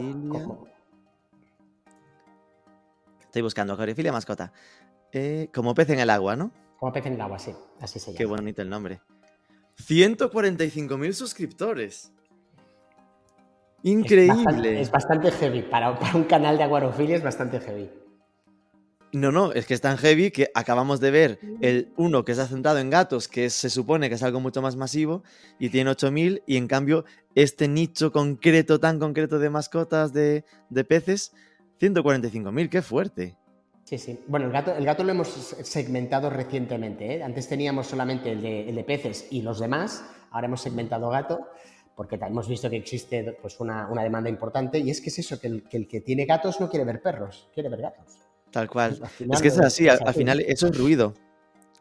Estoy buscando acuariofilia mascota. Eh, como pez en el agua, ¿no?
como pez en el agua, sí, así se llama.
Qué bonito el nombre. 145.000 suscriptores.
Es
Increíble.
bastante, es bastante heavy. Para, para un canal de acuariofilia es bastante heavy.
No, no, es que es tan heavy que acabamos de ver el uno que está centrado en gatos, que se supone que es algo mucho más masivo, y tiene 8.000, y en cambio este nicho concreto, tan concreto de mascotas de, de peces, 145.000, qué fuerte.
Sí, sí. Bueno, el gato, el gato lo hemos segmentado recientemente. ¿eh? Antes teníamos solamente el de, el de peces y los demás. Ahora hemos segmentado gato porque hemos visto que existe pues, una, una demanda importante. Y es que es eso, que el, que el que tiene gatos no quiere ver perros, quiere ver gatos.
Tal cual.
Final
Es que es
es-
así, al, final eso es ruido.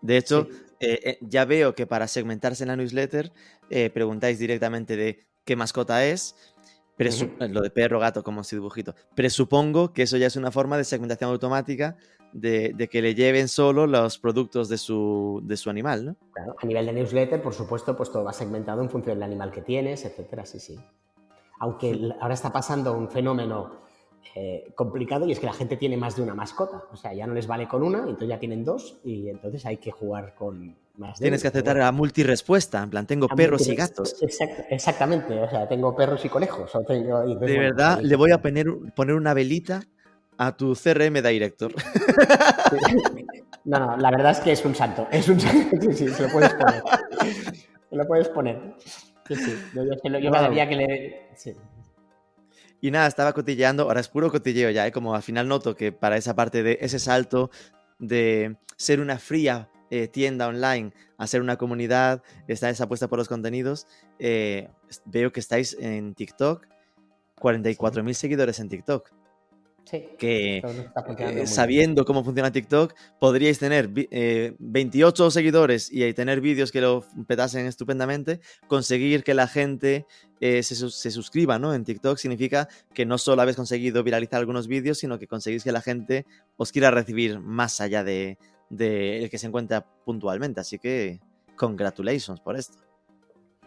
De hecho,
Sí.
eh, eh, ya veo que para segmentarse en la newsletter eh, preguntáis directamente de qué mascota es, presu- lo de perro, gato, como si dibujito. Presupongo que eso ya es una forma de segmentación automática de, de que le lleven solo los productos de su, de su animal, ¿no?
Claro, a nivel de newsletter, por supuesto, pues todo va segmentado en función del animal que tienes, etcétera, sí, sí. Aunque ahora está pasando un fenómeno eh, complicado y es que la gente tiene más de una mascota. O sea, ya no les vale con una, entonces ya tienen dos y entonces hay que jugar con más de
Tienes que aceptar la multirespuesta, en plan, tengo perros y gatos.
exact- exactamente, o sea, tengo perros y conejos. O tengo,
De
bueno,
verdad, le voy a poner, poner una velita a tu CRM Director.
No, no, la verdad es que es un santo. Es un santo. Sí, sí, se lo puedes poner. Se lo puedes poner. Sí, sí. Yo, yo yo cada
Wow.
día que le. Sí.
Y nada, estaba cotilleando, ahora es puro cotilleo ya, ¿eh? como al final noto que para esa parte de ese salto de ser una fría eh, tienda online a ser una comunidad, está esa apuesta por los contenidos, eh, veo que estáis en TikTok, 44.000 seguidores en TikTok,
Sí.
que eh, sabiendo cómo funciona TikTok, podríais tener vi- eh, 28 seguidores y tener vídeos que lo petasen estupendamente. Conseguir que la gente eh, se, se suscriba ¿no? en TikTok significa que no solo habéis conseguido viralizar algunos vídeos, sino que conseguís que la gente os quiera recibir más allá de, de el que se encuentra puntualmente. Así que, congratulations por esto.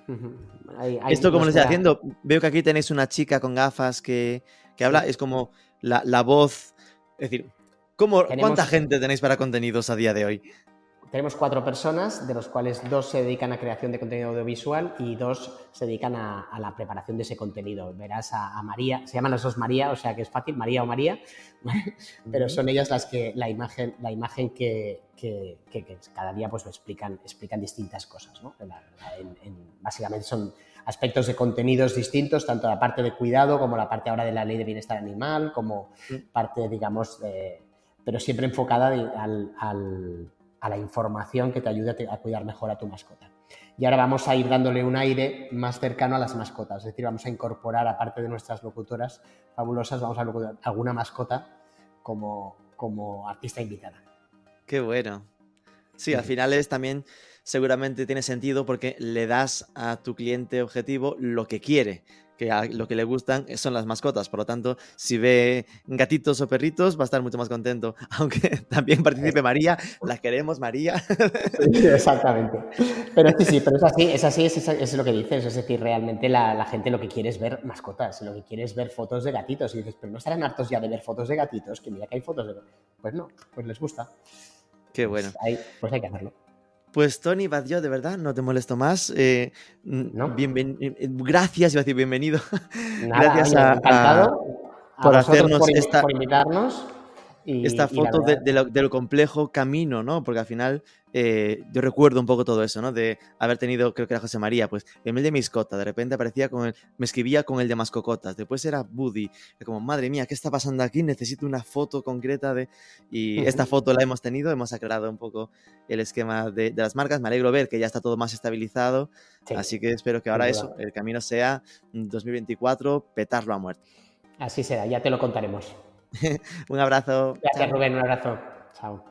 Ujú. Ahí- ahí
Esto, como les estoy haciendo, veo que aquí tenéis una chica con gafas que, que habla, es como la, la voz. Es decir, ¿cómo,
Tenemos-
¿cuánta gente tenéis para contenidos a día de hoy?
Tenemos cuatro personas, de los cuales dos se dedican a creación de contenido audiovisual y dos se dedican a, a la preparación de ese contenido. Verás a, a María, se llaman las dos María, o sea que es fácil, María o María, pero son ellas las que la imagen, la imagen que, que- que- que cada día pues explican, explican distintas cosas. ¿no? La- la- en- en- básicamente son aspectos de contenidos distintos, tanto la parte de cuidado como la parte ahora de la ley de bienestar animal, como parte, digamos, de- pero siempre enfocada de- al- al- a la información que te ayude a, te- a cuidar mejor a tu mascota. Y ahora vamos a ir dándole un aire más cercano a las mascotas, es decir, vamos a incorporar, aparte de nuestras locutoras fabulosas, vamos a locutar alguna mascota como, como artista invitada.
Qué bueno. Sí, al final es también, seguramente tiene sentido porque le das a tu cliente objetivo lo que quiere, que a lo que le gustan son las mascotas. Por lo tanto, si ve gatitos o perritos, va a estar mucho más contento. Aunque también participe María, la queremos, María.
Exactamente. Pero sí, sí, pero es así, es así, es, es- es lo que dices. Es decir, realmente la, la gente lo que quiere es ver mascotas, lo que quiere es ver fotos de gatitos. Y dices, pero no estarán hartos ya de ver fotos de gatitos, que mira que hay fotos de. Pues no, pues les gusta.
Qué bueno.
Pues hay, pues hay que hacerlo.
Pues Tony Badio, de verdad, no te molesto más. Eh,
No.
bienven- eh, gracias, iba a decir bienvenido.
Nada,
Gracias a-
encantado.
por hacernos
por,
esta-
por invitarnos.
Esta foto de, lo, complejo camino, ¿no? Porque al final eh, yo recuerdo un poco todo eso, ¿no? De haber tenido, creo que era José María, pues Emil de Miscota, de repente aparecía con el, me escribía con el de Mascocotas, después era Buddy, como, madre mía, ¿qué está pasando aquí? Necesito una foto concreta de... Y esta foto la hemos tenido, hemos aclarado un poco el esquema de, las marcas, me alegro ver que ya está todo más estabilizado, así que espero que ahora eso, el camino sea 2024, petarlo a muerte.
Así será, ya te lo contaremos.
un abrazo.
Gracias, Rubén, un abrazo. Chao.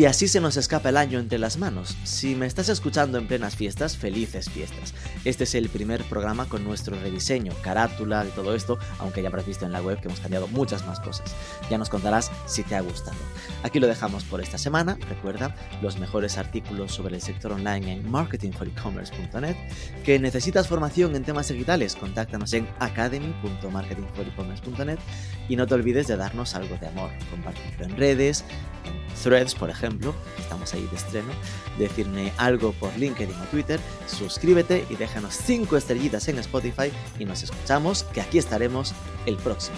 Y así se nos escapa el año entre las manos. Si me estás escuchando en plenas fiestas, felices fiestas. Este es el primer programa con nuestro rediseño, carátula y todo esto, aunque ya habrás visto en la web que hemos cambiado muchas más cosas. Ya nos contarás si te ha gustado. Aquí lo dejamos por esta semana. Recuerda los mejores artículos sobre el sector online en marketingforecommerce.net. Que necesitas formación en temas digitales, contáctanos en academy.marketingforecommerce.net y no te olvides de darnos algo de amor, compartirlo en redes, en threads, por estamos ahí de estreno, decirme algo por LinkedIn o Twitter, suscríbete y déjanos 5 estrellitas en Spotify y nos escuchamos, que aquí estaremos el próximo.